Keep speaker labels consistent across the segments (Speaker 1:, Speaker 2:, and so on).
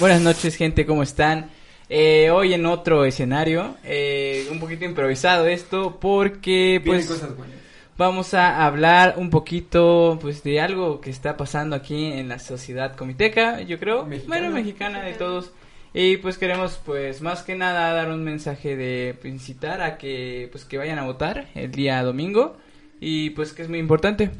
Speaker 1: Buenas noches, gente, ¿cómo están? Eh, hoy en otro escenario, eh, un poquito improvisado esto, porque pues
Speaker 2: cosas buenas.
Speaker 1: vamos a hablar un poquito pues de algo que está pasando aquí en la sociedad comiteca, yo creo,
Speaker 2: Mexicana.
Speaker 1: bueno, mexicana de todos. Y pues queremos pues más que nada dar un mensaje de pues, incitar a que pues que vayan a votar el día domingo y pues que es muy importante.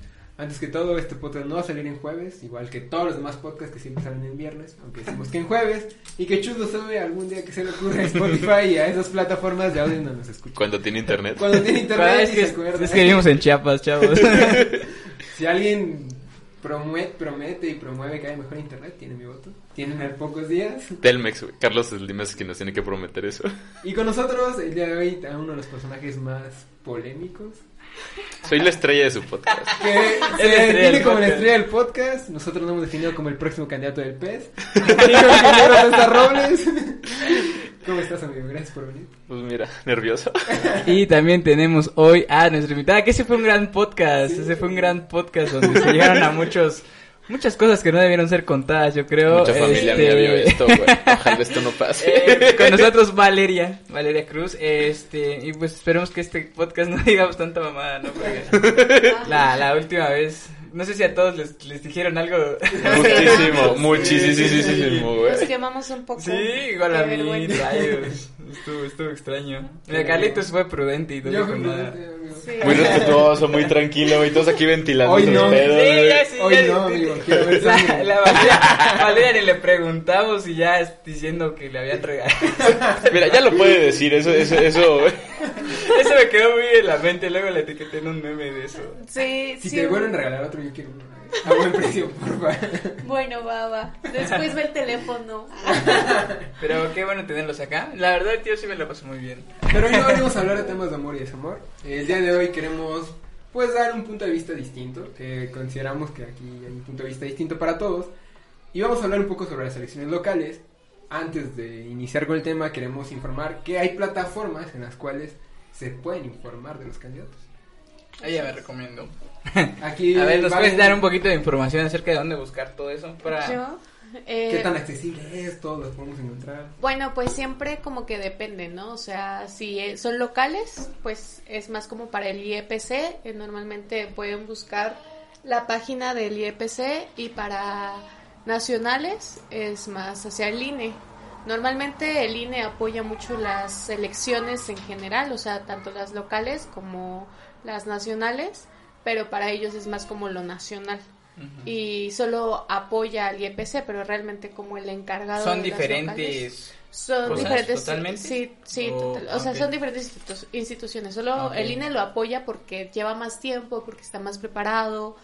Speaker 2: Antes que todo, este podcast no va a salir en jueves, igual que todos los demás podcasts que siempre salen en viernes, aunque decimos que en jueves, y que Chudo sube algún día que se le ocurra a Spotify y a esas plataformas de audio no nos escucha.
Speaker 3: Cuando tiene internet.
Speaker 2: Cuando tiene internet
Speaker 1: es,
Speaker 2: y
Speaker 1: que,
Speaker 2: se acuerda.
Speaker 1: es que vivimos en Chiapas, chavos.
Speaker 2: Si alguien promete, promete y promueve que haya mejor internet, tiene mi voto. Tienen a pocos días.
Speaker 3: Telmex, güey. Carlos Slim es quien nos tiene que prometer eso.
Speaker 2: Y con nosotros, el día de hoy, a uno de los personajes más polémicos.
Speaker 3: Soy la estrella de su podcast.
Speaker 2: Que se define como la estrella del podcast. Nosotros lo hemos definido como el próximo candidato del PES. Robles. ¿Cómo estás, amigo? Gracias por venir.
Speaker 3: Pues mira, nervioso.
Speaker 1: Y también tenemos hoy a nuestra invitada, que ese fue un gran podcast, ese fue un gran podcast donde se llegaron a muchos, muchas cosas que no debieron ser contadas, yo creo.
Speaker 3: Mucha familia
Speaker 1: Este,
Speaker 3: mía vio esto, güey. Ojalá esto no pase.
Speaker 1: eh, con nosotros Valeria, Valeria Cruz, este, y pues esperemos que este podcast no digamos tanta mamada, ¿no? Porque la, la última vez, no sé si a todos les, les dijeron algo.
Speaker 3: Muchísimo, muchísimo,
Speaker 4: Nos
Speaker 3: güey.
Speaker 4: quemamos un poco.
Speaker 1: Sí, igual a mí, rayos. Estuvo, estuvo extraño. Mira, Carlitos fue prudente y no dijo nada.
Speaker 4: Sí.
Speaker 3: Muy respetuoso, muy tranquilo, güey. Todos aquí ventilando
Speaker 2: Hoy
Speaker 3: sus
Speaker 2: no.
Speaker 3: pedos,
Speaker 1: Sí,
Speaker 3: güey.
Speaker 1: ya sí,
Speaker 2: Hoy
Speaker 1: ya-
Speaker 2: no, amigo, quiero ver
Speaker 1: La,
Speaker 2: sangre.
Speaker 1: la Valeria, Valeria ni le preguntamos y ya es diciendo que le habían regalado.
Speaker 3: Mira, ya lo puede decir, eso, eso, eso.
Speaker 1: Eso me quedó muy en la mente, luego le etiqueté en un meme de eso.
Speaker 4: Sí,
Speaker 2: Si
Speaker 4: sí.
Speaker 2: te vuelven a regalar otro, yo quiero uno. A buen precio, por favor.
Speaker 4: Bueno, va, va. Después ve el teléfono.
Speaker 1: Pero qué bueno tenerlos acá. La verdad, tío, sí me lo paso muy bien.
Speaker 2: Pero hoy no venimos a hablar de temas de amor y desamor. El día de hoy queremos pues dar un punto de vista distinto, que consideramos que aquí hay un punto de vista distinto para todos. Y vamos a hablar un poco sobre las elecciones locales. Antes de iniciar con el tema, queremos informar que hay plataformas en las cuales se pueden informar de los candidatos.
Speaker 1: Ella me recomiendo.
Speaker 2: Aquí
Speaker 1: A ver, ¿nos puedes dar un poquito de información acerca de dónde buscar todo eso? Para...
Speaker 4: Yo. eh,
Speaker 2: ¿Qué tan accesible es? Todos los podemos encontrar.
Speaker 4: Bueno, pues siempre como que depende, ¿no? O sea, si eh, son locales, pues es más como para el IEPC. eh, normalmente pueden buscar la página del IEPC y para nacionales es más hacia el INE. Normalmente el INE apoya mucho las elecciones en general, o sea, tanto las locales como las nacionales, pero para ellos es más como lo nacional. Y solo apoya al IEPC, pero realmente como el encargado
Speaker 1: Son
Speaker 4: de locales-
Speaker 1: diferentes.
Speaker 4: son
Speaker 1: cosas
Speaker 4: diferentes.
Speaker 1: totalmente?
Speaker 4: Sí, sí,
Speaker 1: O-
Speaker 4: total. O sea, son diferentes institu- instituciones. Solo el INE lo apoya porque lleva más tiempo, porque está más preparado,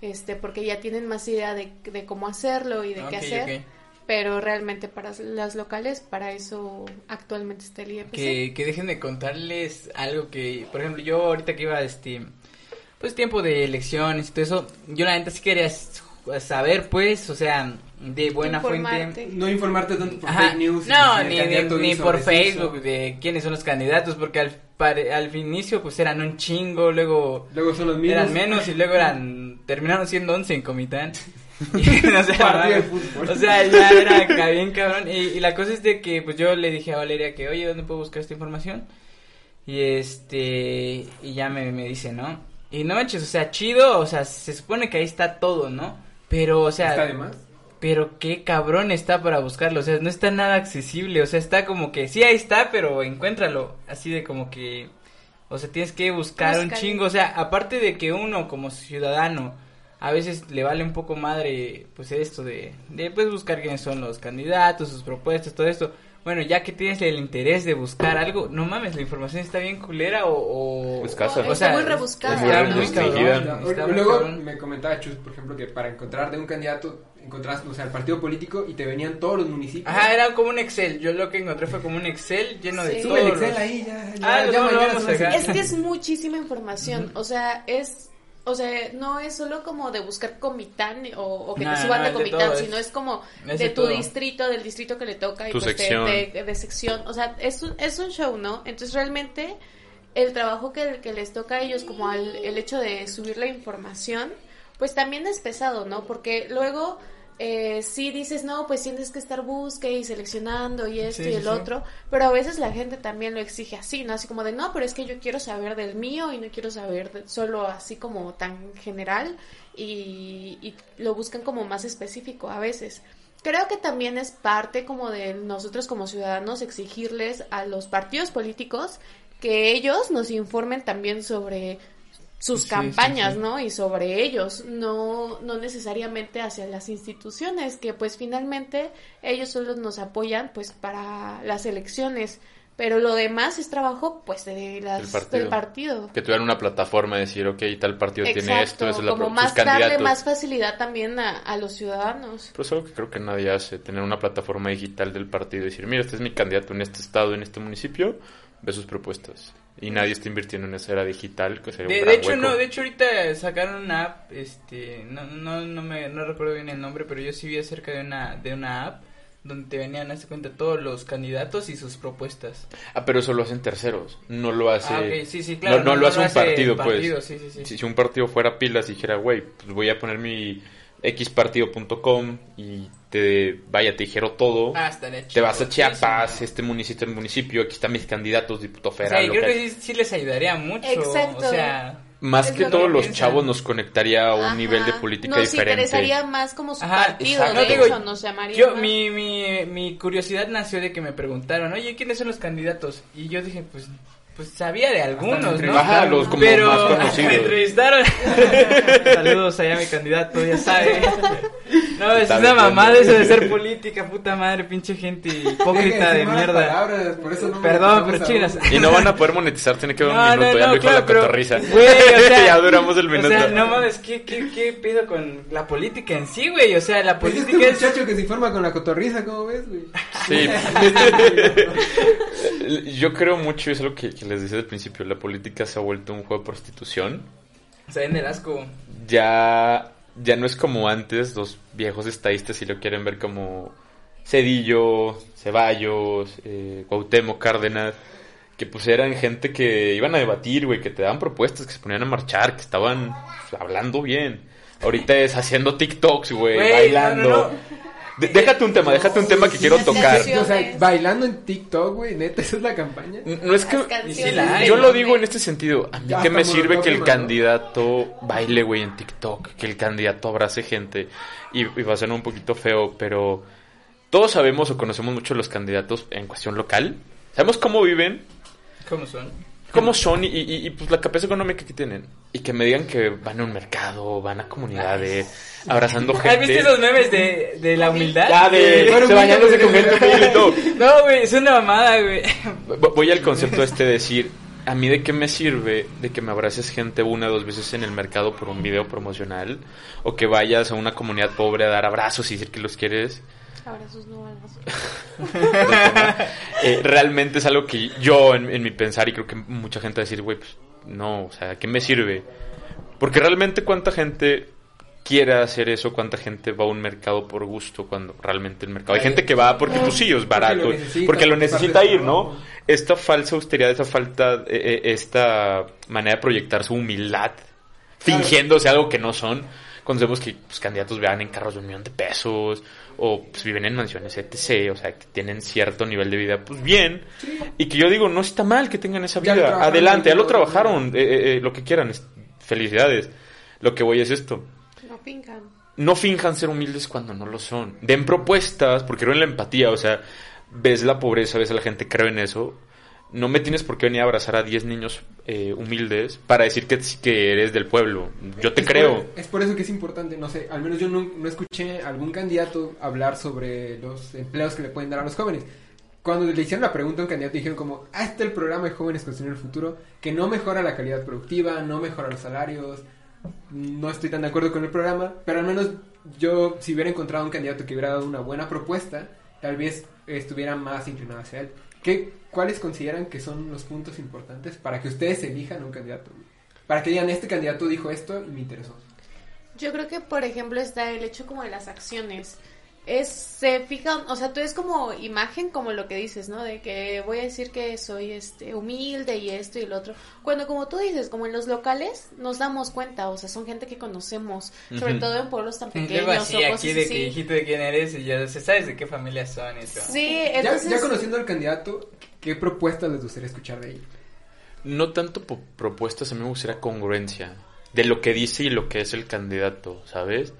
Speaker 4: este, porque ya tienen más idea de, de cómo hacerlo y de qué hacer. Pero realmente para las locales, para eso actualmente está el IEPC.
Speaker 1: Que, que dejen de contarles algo que, por ejemplo, yo ahorita que iba este pues tiempo de elecciones y todo eso, yo la neta sí quería saber pues, o sea, de buena
Speaker 4: Informarte.
Speaker 1: fuente.
Speaker 2: No informarte tanto por
Speaker 1: Ajá,
Speaker 2: fake news.
Speaker 1: No, ni, ni, ni por. Facebook de quiénes son los candidatos, porque al, al inicio pues eran un chingo, luego
Speaker 2: Luego son los
Speaker 1: eran menos y luego eran terminaron siendo 11 en Comitán. Y, o, sea, o ya era bien cabrón. Y, y la cosa es de que pues yo le dije a Valeria que, oye, ¿dónde puedo buscar esta información? Y este, y ya me, me dice, ¿no? Y no manches, o sea, chido, o sea, se supone que ahí está todo, ¿no? Pero, o sea,
Speaker 2: ¿Está de más?
Speaker 1: pero qué cabrón está para buscarlo, o sea, no está nada accesible, o sea, está como que sí ahí está, pero encuéntralo, así de como que, o sea, tienes que buscar un chingo, o sea, aparte de que uno como ciudadano a veces le vale un poco madre, pues esto de, de pues buscar quiénes son los candidatos, sus propuestas, todo esto. Bueno, ya que tienes el interés de buscar algo, no mames, la información está bien culera o... o
Speaker 3: Escasa.
Speaker 1: O sea,
Speaker 4: muy rebuscada,
Speaker 1: Está muy cabrón,
Speaker 2: O-
Speaker 1: está muy
Speaker 2: Luego
Speaker 1: cabrón.
Speaker 2: me comentaba Chus, por ejemplo, que para encontrar de un candidato encontrabas, o sea, el partido político y te venían todos los municipios.
Speaker 1: Ajá, era como un Excel. Yo lo que encontré fue como un Excel lleno de todo.
Speaker 2: Sube el Excel ahí, ya, ya,
Speaker 1: Ah,
Speaker 2: ya
Speaker 1: no, lo
Speaker 2: mañana
Speaker 1: vamos a
Speaker 2: subes el-
Speaker 1: sacar.
Speaker 4: Es que es muchísima información, o sea, es, o sea, no es solo como de buscar Comitán o, o que
Speaker 1: No,
Speaker 4: te suban
Speaker 1: no,
Speaker 4: de Comitán, sino
Speaker 1: es-
Speaker 4: es como
Speaker 1: es
Speaker 4: de,
Speaker 1: de
Speaker 4: tu
Speaker 1: todo.
Speaker 4: distrito, del distrito que le toca y
Speaker 3: Tu
Speaker 4: pues de-
Speaker 3: sección.
Speaker 4: De, de sección, o sea, es un, es un show, ¿no? Entonces realmente el trabajo que, que les toca a ellos como al, el hecho de subir la información, pues también es pesado, ¿no? Porque luego... Eh, sí dices, no, pues tienes que estar busque y seleccionando y esto
Speaker 1: Sí,
Speaker 4: y el
Speaker 1: sí.
Speaker 4: otro, pero a veces la gente también lo exige así, ¿no? Así como de, no, pero es que yo quiero saber del mío y no quiero saber de- solo así como tan general y, y lo buscan como más específico a veces. Creo que también es parte como de nosotros como ciudadanos exigirles a los partidos políticos que ellos nos informen también sobre sus
Speaker 1: Sí,
Speaker 4: campañas,
Speaker 1: sí, sí.
Speaker 4: ¿no? Y sobre ellos, no, no necesariamente hacia las instituciones, que pues finalmente ellos solo nos apoyan pues para las elecciones, pero lo demás es trabajo pues de las,
Speaker 3: Del partido.
Speaker 4: del partido.
Speaker 3: Que tuvieran una plataforma de decir, ok, tal partido tiene esto, es la
Speaker 4: como más darle más facilidad también a, a los ciudadanos.
Speaker 3: Pero es algo que creo que nadie hace, tener una plataforma digital del partido y decir, mira, este es mi candidato en este estado, en este municipio, ve sus propuestas. Y nadie está invirtiendo en esa era digital, que sería un
Speaker 1: De,
Speaker 3: gran
Speaker 1: de hecho,
Speaker 3: hueco.
Speaker 1: no, de hecho ahorita sacaron una app, este, no, no, no me, no recuerdo bien el nombre, pero yo sí vi acerca de una, de una app donde te venían, hace cuenta, todos los candidatos y sus propuestas.
Speaker 3: Ah, pero eso lo hacen terceros, no lo hace...
Speaker 1: Ah, sí, sí, claro.
Speaker 3: no, no lo hace un partido, pues.
Speaker 1: sí.
Speaker 3: Si, si un partido fuera pilas y dijera, güey, pues voy a poner mi xpartido.com y te vaya, te dijera todo,
Speaker 1: Ah, estaría
Speaker 3: te
Speaker 1: chido,
Speaker 3: vas a Chiapas,
Speaker 1: sí.
Speaker 3: este municipio, municipio, aquí están mis candidatos, diputado
Speaker 1: O sea,
Speaker 3: federal,
Speaker 1: yo creo que sí, sí les ayudaría mucho.
Speaker 4: Exacto.
Speaker 1: O sea,
Speaker 3: Más
Speaker 4: Es
Speaker 3: que
Speaker 4: lo
Speaker 3: todos
Speaker 4: que
Speaker 3: los
Speaker 1: piensan.
Speaker 3: chavos nos conectaría a un
Speaker 4: Ajá.
Speaker 3: nivel de política
Speaker 4: Nos
Speaker 3: diferente.
Speaker 4: interesaría más como su
Speaker 1: Ajá,
Speaker 4: partido,
Speaker 3: exacto.
Speaker 4: de
Speaker 1: No, digo,
Speaker 4: nos llamaría
Speaker 1: yo, mi, mi, mi curiosidad nació de que me preguntaron, oye, ¿quiénes son los candidatos? Y yo dije, pues, pues sabía de algunos, ¿no?
Speaker 3: Ajá, los como
Speaker 1: Pero
Speaker 3: más conocidos.
Speaker 1: me entrevistaron. Saludos allá a mi candidato, ya sabe. No, es una mamada eso de ser política, puta madre, pinche gente hipócrita de mierda.
Speaker 2: palabras, por eso no
Speaker 1: Perdón, pero
Speaker 2: uno.
Speaker 3: Y no van a poder monetizar, tiene que dar un minuto,
Speaker 1: no,
Speaker 3: ya dijo la cotorriza.
Speaker 1: o sea,
Speaker 3: ya duramos el
Speaker 1: O
Speaker 3: minuto.
Speaker 1: sea, no mames, ¿qué, qué, qué pedo con la política en sí, güey? O sea, la
Speaker 2: es
Speaker 1: política es...
Speaker 2: muchacho que se informa con la cotorriza, ¿cómo ves, güey?
Speaker 3: Sí. Yo creo mucho, es lo que, que les decía al principio, la política se ha vuelto un juego de prostitución.
Speaker 1: Se ven del asco.
Speaker 3: Ya, ya no es como antes, los viejos estadistas, si lo quieren ver como Cedillo, Ceballos, eh, Cuauhtémoc, Cárdenas, que pues eran gente que iban a debatir, güey, que te daban propuestas, que se ponían a marchar, que estaban pues, hablando bien. Ahorita es haciendo TikToks, güey, bailando.
Speaker 1: no, no, no.
Speaker 3: De- déjate un tema, déjate un tema que quiero tocar.
Speaker 2: O sea, bailando en TikTok, güey, neta, esa es la campaña.
Speaker 3: No es que yo lo digo en este sentido, a mí que me sirve que el candidato baile, güey, en TikTok, que el candidato abrace gente y, y va a ser un poquito feo, pero todos sabemos o conocemos mucho los candidatos en cuestión local. Sabemos cómo viven,
Speaker 1: ¿Cómo son?
Speaker 3: Cómo son y, y- y, pues la capacidad económica que tienen. Y que me digan que van a un mercado, van a comunidades, abrazando
Speaker 1: ¿Has
Speaker 3: gente.
Speaker 1: visto esos memes de, de la humildad?
Speaker 3: Ya, de
Speaker 1: Bueno,
Speaker 3: se bañándose con gente humilde y todo.
Speaker 1: No, güey, es una mamada, güey.
Speaker 3: Vo- Voy al concepto este de decir, ¿a mí de qué me sirve de que me abraces gente una o dos veces en el mercado por un video promocional? O que vayas a una comunidad pobre a dar abrazos y decir que los quieres.
Speaker 4: Abrazos no.
Speaker 3: Eh, realmente es algo que yo, en, en mi pensar, y creo que mucha gente va a decir, güey, pues no, o sea, ¿a qué me sirve? Porque realmente cuánta gente quiere hacer eso, cuánta gente va a un mercado por gusto cuando realmente el mercado... Hay gente que va porque pues sí, es barato,
Speaker 2: lo necesita,
Speaker 3: porque lo necesita ir, ¿no? Esta falsa austeridad, esta falta, eh, eh, esta manera de proyectar su humildad, fingiéndose algo que no son, cuando vemos que pues, candidatos vean en carros de un millón de pesos, o pues, viven en mansiones etc., o sea, que tienen cierto nivel de vida, pues bien, y que yo digo, no está mal que tengan esa
Speaker 2: Ya
Speaker 3: vida, adelante, ya lo trabajaron, eh, eh, eh, lo que quieran, es- felicidades. Lo que voy es esto,
Speaker 4: No pincan.
Speaker 3: no finjan ser humildes cuando no lo son. Den propuestas, porque creo en la empatía, o sea, ves la pobreza, ves a la gente, creo en eso. No me tienes por qué venir a abrazar a 10 niños eh, humildes para decir que, que eres del pueblo. Yo te
Speaker 2: Es
Speaker 3: creo.
Speaker 2: por- es por eso que es importante, no sé, al menos yo no, no escuché a algún candidato hablar sobre los empleos que le pueden dar a los jóvenes. Cuando le hicieron la pregunta a un candidato dijeron como, ah, está el programa de jóvenes construyendo el futuro, que no mejora la calidad productiva, no mejora los salarios, no estoy tan de acuerdo con el programa, pero al menos yo, si hubiera encontrado un candidato que hubiera dado una buena propuesta, tal vez estuviera más inclinado hacia él. ¿Qué, ¿Cuáles consideran que son los puntos importantes para que ustedes elijan un candidato? Para que digan, este candidato dijo esto y me interesó.
Speaker 4: Yo creo que, por ejemplo, está el hecho como de las acciones. Es, se fijan, o sea, tú es como imagen, como lo que dices, ¿no? De que voy a decir que soy este humilde y esto y lo otro. Cuando, como tú dices, como en los locales, nos damos cuenta, o sea, son gente que conocemos, sobre todo en pueblos tan pequeños
Speaker 1: así,
Speaker 4: o cosas
Speaker 1: aquí de
Speaker 4: así.
Speaker 1: dijiste de quién eres y ya se sabes de qué familia son eso.
Speaker 4: Sí,
Speaker 2: Ya,
Speaker 4: entonces...
Speaker 2: ya conociendo al candidato, ¿qué propuestas les gustaría escuchar de él?
Speaker 3: No tanto propuestas, a mí me gustaría congruencia de lo que dice y lo que es el candidato, ¿sabes?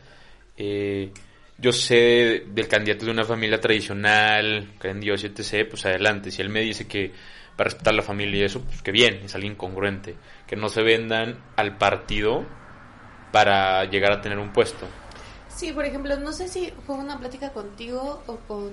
Speaker 3: Eh, yo sé del candidato de una familia tradicional, creen en Dios etc., pues adelante. Si él me dice que va a respetar la familia y eso, pues que bien, es alguien congruente. Que no se vendan al partido para llegar a tener un puesto.
Speaker 4: Sí, por ejemplo, no sé si fue una plática contigo o con,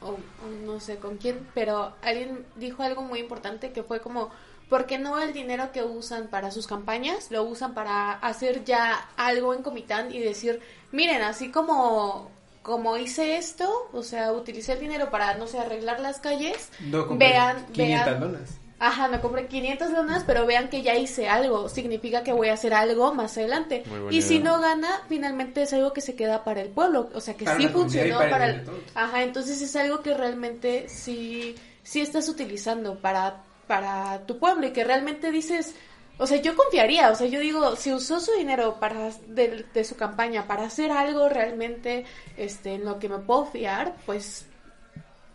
Speaker 4: o, no sé con quién, pero alguien dijo algo muy importante que fue como, ¿por qué no el dinero que usan para sus campañas lo usan para hacer ya algo en Comitán y decir, miren, así como, como hice esto, o sea, utilicé el dinero para, no sé, arreglar las calles,
Speaker 2: No compré
Speaker 4: vean,
Speaker 2: 500
Speaker 4: vean,
Speaker 2: donas.
Speaker 4: Ajá, me compré 500 lonas, pero vean que ya hice algo. Significa que voy a hacer algo más adelante. Y si no gana, finalmente es algo que se queda para el pueblo. O sea, que
Speaker 2: Para
Speaker 4: sí funcionó
Speaker 2: para el
Speaker 4: para el...
Speaker 2: todos.
Speaker 4: Ajá, entonces es algo que realmente sí, sí estás utilizando para, para tu pueblo y que realmente dices... O sea, yo confiaría, o sea, yo digo, si usó su dinero para de, de su campaña para hacer algo realmente este en lo que me puedo fiar, pues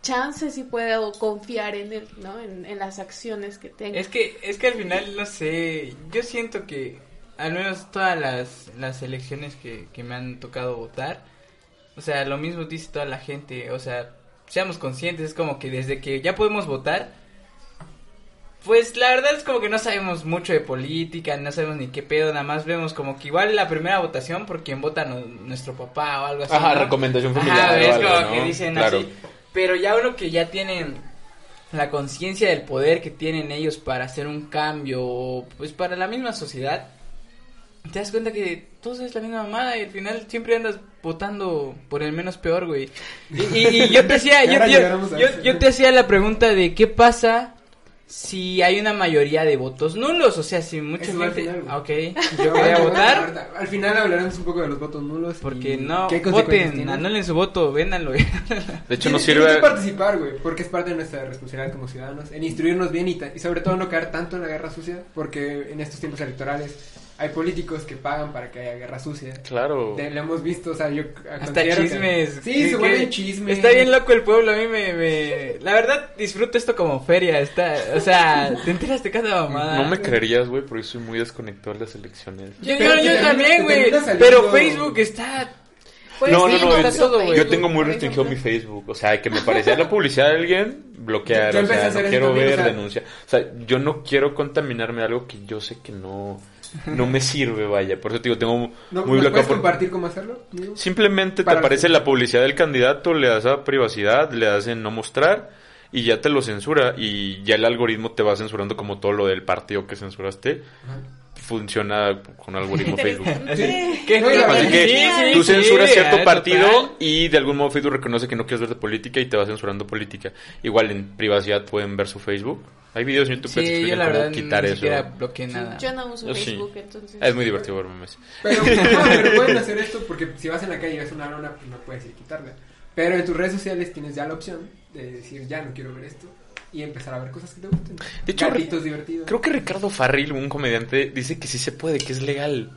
Speaker 4: chance si puedo confiar en él, ¿no? En, las acciones que tenga.
Speaker 1: Es que, es que al final, no sé, yo siento que al menos todas las, las elecciones que, que me han tocado votar, o sea, lo mismo dice toda la gente, o sea, seamos conscientes, es como que desde que ya podemos votar, pues la verdad es como que no sabemos mucho de política, no sabemos ni qué pedo, nada más vemos como que igual la primera votación por quien vota no- nuestro papá o algo así.
Speaker 3: Ajá,
Speaker 1: ¿no?
Speaker 3: recomendación familiar
Speaker 1: Ajá, es
Speaker 3: algo,
Speaker 1: como
Speaker 3: ¿no?
Speaker 1: que dicen
Speaker 3: Claro.
Speaker 1: así. Pero ya uno que ya tienen la conciencia del poder que tienen ellos para hacer un cambio, pues para la misma sociedad, te das cuenta que todo es la misma mamada y al final siempre andas votando por el menos peor, güey. Y, y- y yo te hacía, yo, yo- yo te hacía la pregunta de qué pasa si hay una mayoría de votos nulos, o sea, si mucha
Speaker 2: Eso al
Speaker 1: gente...
Speaker 2: final.
Speaker 1: Ah, ok,
Speaker 2: Yo
Speaker 1: quería votar
Speaker 2: Al final hablaremos un poco de los votos nulos.
Speaker 1: porque
Speaker 2: y
Speaker 1: no voten,
Speaker 2: tienen.
Speaker 1: anulen su voto, véndanlo.
Speaker 3: De hecho,
Speaker 2: Tienes-
Speaker 3: nos
Speaker 2: tienes
Speaker 3: sirve...
Speaker 2: que participar, güey, porque es parte de nuestra responsabilidad como ciudadanos, en instruirnos bien y, ta- y sobre todo no caer tanto en la guerra sucia, porque en estos tiempos electorales hay políticos que pagan para que haya guerra sucia.
Speaker 3: Claro.
Speaker 2: Te- lo hemos visto, o sea, yo
Speaker 1: Hasta
Speaker 2: que-
Speaker 1: chismes.
Speaker 2: Sí, se vuelven chismes.
Speaker 1: Está bien loco el pueblo, a mí me, me... La verdad, disfruto esto como feria, está... O sea, te enteras de cada mamada.
Speaker 3: No me creerías, güey, porque soy muy desconectado de las elecciones.
Speaker 1: Yo,
Speaker 2: Pero
Speaker 1: yo,
Speaker 2: te
Speaker 1: yo
Speaker 2: termina-
Speaker 1: también, güey. Pero Facebook está...
Speaker 4: Pues
Speaker 3: no,
Speaker 4: sí,
Speaker 3: no, no, yo-
Speaker 4: todo, güey.
Speaker 3: yo tengo muy restringido mi. Facebook. O sea, que me parecía la publicidad de alguien, bloquear.
Speaker 2: Yo- yo
Speaker 3: o sea, no quiero ver, denunciar. O sea, yo no quiero contaminarme de algo que yo sé que no, no me sirve, vaya. Por eso te digo, tengo
Speaker 2: ¿No,
Speaker 3: muy
Speaker 2: ¿nos
Speaker 3: bloqueado.
Speaker 2: puedes
Speaker 3: por-
Speaker 2: compartir cómo hacerlo? amigo?
Speaker 3: Simplemente te aparece la publicidad del candidato, le das a privacidad, le das en no mostrar y ya te lo censura y ya el algoritmo te va censurando como todo lo del partido que censuraste.
Speaker 2: Ajá.
Speaker 3: Funciona con algoritmo Facebook.
Speaker 1: Así,
Speaker 3: que
Speaker 1: Sí, sí,
Speaker 3: tú
Speaker 1: sí,
Speaker 3: censuras cierto partido
Speaker 1: total.
Speaker 3: y de algún modo Facebook reconoce que no quieres ver de política y te va censurando política. Igual en privacidad pueden ver su Facebook. Hay videos en YouTube que te
Speaker 1: Sí, yo
Speaker 3: explican
Speaker 1: la
Speaker 3: cómo
Speaker 1: verdad
Speaker 3: quitar
Speaker 1: ni
Speaker 3: eso.
Speaker 1: nada.
Speaker 4: Yo no uso. Facebook, entonces.
Speaker 3: Es muy divertido ver memes.
Speaker 2: Pero, pueden hacer esto porque si vas en la calle y ves una lona, pues no puedes ir a quitarla. Pero en tus redes sociales tienes ya la opción de decir, ya no quiero ver esto y empezar a ver cosas que te gusten.
Speaker 3: De hecho,
Speaker 2: Gatitos divertidos.
Speaker 3: Creo que Ricardo Farril, un comediante, dice que sí se puede, que es legal.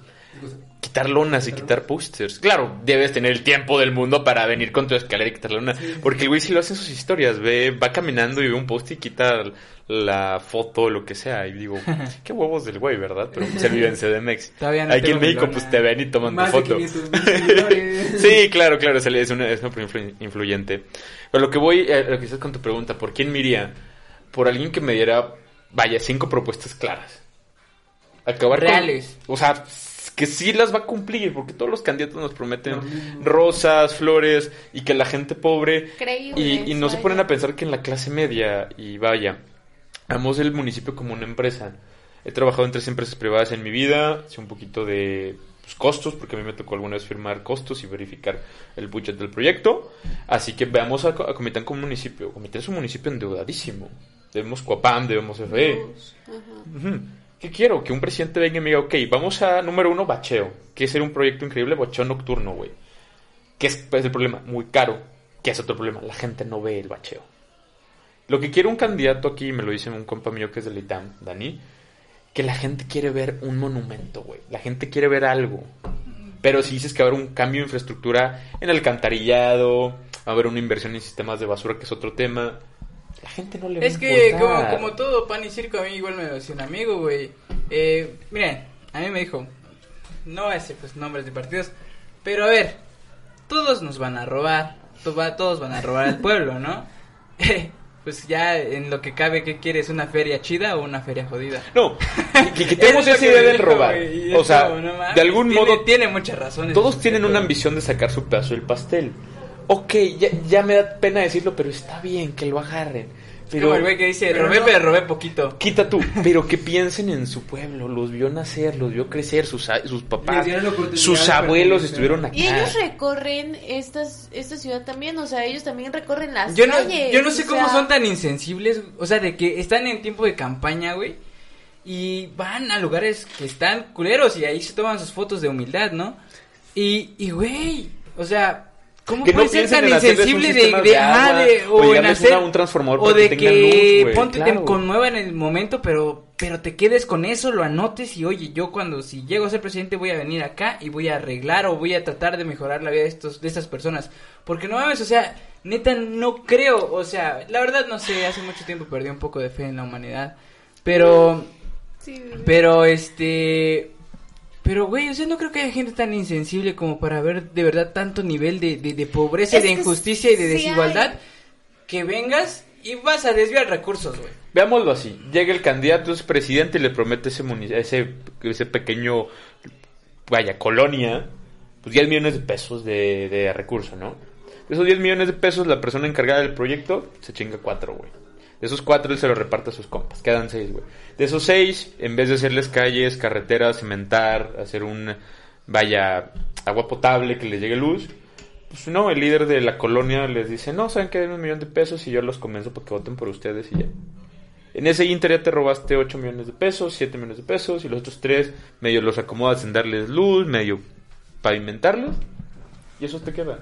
Speaker 3: Quitar lonas y quitar posters. Claro, debes tener el tiempo del mundo para venir con tu escalera y quitar la lona. Porque el güey sí lo hace en sus historias. Ve, va caminando y ve un post y quita la foto o lo que sea. Y digo, qué huevos del güey, ¿verdad? Pero se vive en CDMX.
Speaker 1: Todavía no
Speaker 3: Aquí en México, pues te ven y toman tu
Speaker 2: Más de
Speaker 3: foto.
Speaker 2: 500 mil seguidores.
Speaker 3: Sí, claro, claro, es una, es una influ- influyente. Pero lo que voy, eh, lo que estás con tu pregunta, ¿por quién me iría? Por alguien que me diera, vaya, cinco propuestas claras. Acabar con-
Speaker 1: Reales.
Speaker 3: o sea, que sí las va a cumplir, porque todos los candidatos nos prometen
Speaker 2: mismo.
Speaker 3: rosas, flores, y que la gente pobre...
Speaker 4: Creíble,
Speaker 3: Y, y no se ponen a pensar que en la clase media, y vaya, vamos el municipio como una empresa. He trabajado en tres empresas privadas en mi vida, sé un poquito de pues, costos, porque a mí me tocó alguna vez firmar costos y verificar el budget del proyecto. Así que veamos a, a Comitán como municipio. Comitán es un municipio endeudadísimo. Debemos Coapam, debemos FE. Ujú. ¿Qué quiero? Que un presidente venga y me diga, ok, vamos a número uno, bacheo. Que es un proyecto increíble, bacheo nocturno, güey. ¿Qué es, cuál es el problema? Muy caro. ¿Qué es otro problema? La gente no ve el bacheo. Lo que quiere un candidato aquí, me lo dice un compa mío que es del ITAM, Dani, que la gente quiere ver un monumento, güey. La gente quiere ver algo. Pero si dices que va a haber un cambio de infraestructura en alcantarillado, va a haber una inversión en sistemas de basura, que es otro tema, la gente no le va
Speaker 1: Es
Speaker 3: a
Speaker 1: que como, todo pan y circo, a mí igual me lo decía un amigo, güey. Eh, miren, a mí me dijo, no ese pues nombres de partidos, pero a ver, todos nos van a robar, to- va- todos van a robar al pueblo, ¿no? pues ya en lo que cabe, ¿qué quieres? ¿Una feria chida o una feria jodida?
Speaker 3: No, que quitemos esa idea del robar. O sea,
Speaker 1: como, no mames,
Speaker 3: de algún
Speaker 1: tiene-
Speaker 3: modo,
Speaker 1: Tiene muchas razones.
Speaker 3: todos tienen
Speaker 1: sujeto,
Speaker 3: una ambición de sacar su pedazo del pastel. Ok, ya, ya me da pena decirlo, pero está bien que lo agarren. Pero
Speaker 1: como el güey que dice,
Speaker 2: pero
Speaker 1: robé,
Speaker 2: no.
Speaker 1: pero robé poquito.
Speaker 3: quita tú, pero que piensen en su pueblo, los vio nacer, los vio crecer, sus, sus papás, sus abuelos estuvieron acá.
Speaker 4: Y ellos recorren estas, esta ciudad también, o sea, ellos también recorren las
Speaker 1: Yo no,
Speaker 4: calles.
Speaker 1: yo no sé cómo
Speaker 4: sea,
Speaker 1: son tan insensibles, o sea, de que están en tiempo de campaña, güey, y van a lugares que están culeros y ahí se toman sus fotos de humildad, ¿no? Y, y güey, o sea, ¿cómo
Speaker 3: Que no
Speaker 1: puede ser
Speaker 3: piensen
Speaker 1: tan insensible de, de,
Speaker 3: de
Speaker 1: ajá,
Speaker 3: agua,
Speaker 1: de-
Speaker 3: o
Speaker 1: o en hacer,
Speaker 3: un transformador
Speaker 1: o de
Speaker 3: que
Speaker 1: que,
Speaker 3: luz,
Speaker 1: ponte,
Speaker 3: claro.
Speaker 1: te conmueva en el momento, pero, pero te quedes con eso, lo anotes y oye, yo cuando, si llego a ser presidente voy a venir acá y voy a arreglar o voy a tratar de mejorar la vida de estos, de estas personas, porque no mames, o sea, neta no creo, o sea, la verdad no sé, hace mucho tiempo perdí un poco de fe en la humanidad, pero,
Speaker 4: sí,
Speaker 1: pero este, pero güey, o sea, no creo que haya gente tan insensible como para ver de verdad tanto nivel de, de, de pobreza y
Speaker 4: Es
Speaker 1: de injusticia y de
Speaker 4: sí
Speaker 1: desigualdad
Speaker 4: hay.
Speaker 1: que vengas y vas a desviar recursos, güey.
Speaker 3: Veámoslo así, llega el candidato, es presidente y le promete ese, ese, ese pequeño, vaya, colonia, pues 10 millones de pesos de, de recurso, ¿no? De esos 10 millones de pesos, la persona encargada del proyecto se chinga 4, güey. De esos 4 él se los reparte a sus compas, quedan 6, güey. De esos 6, en vez de hacerles calles, carreteras, cimentar, hacer un, vaya, agua potable que les llegue luz, pues no, el líder de la colonia les dice, no, saben que den un millón de pesos y yo los convenzo para que voten por ustedes y ya. En ese inter ya te robaste 8 millones de pesos, 7 millones de pesos y los otros 3 medio los acomodas en darles luz, medio pavimentarlos y eso te queda.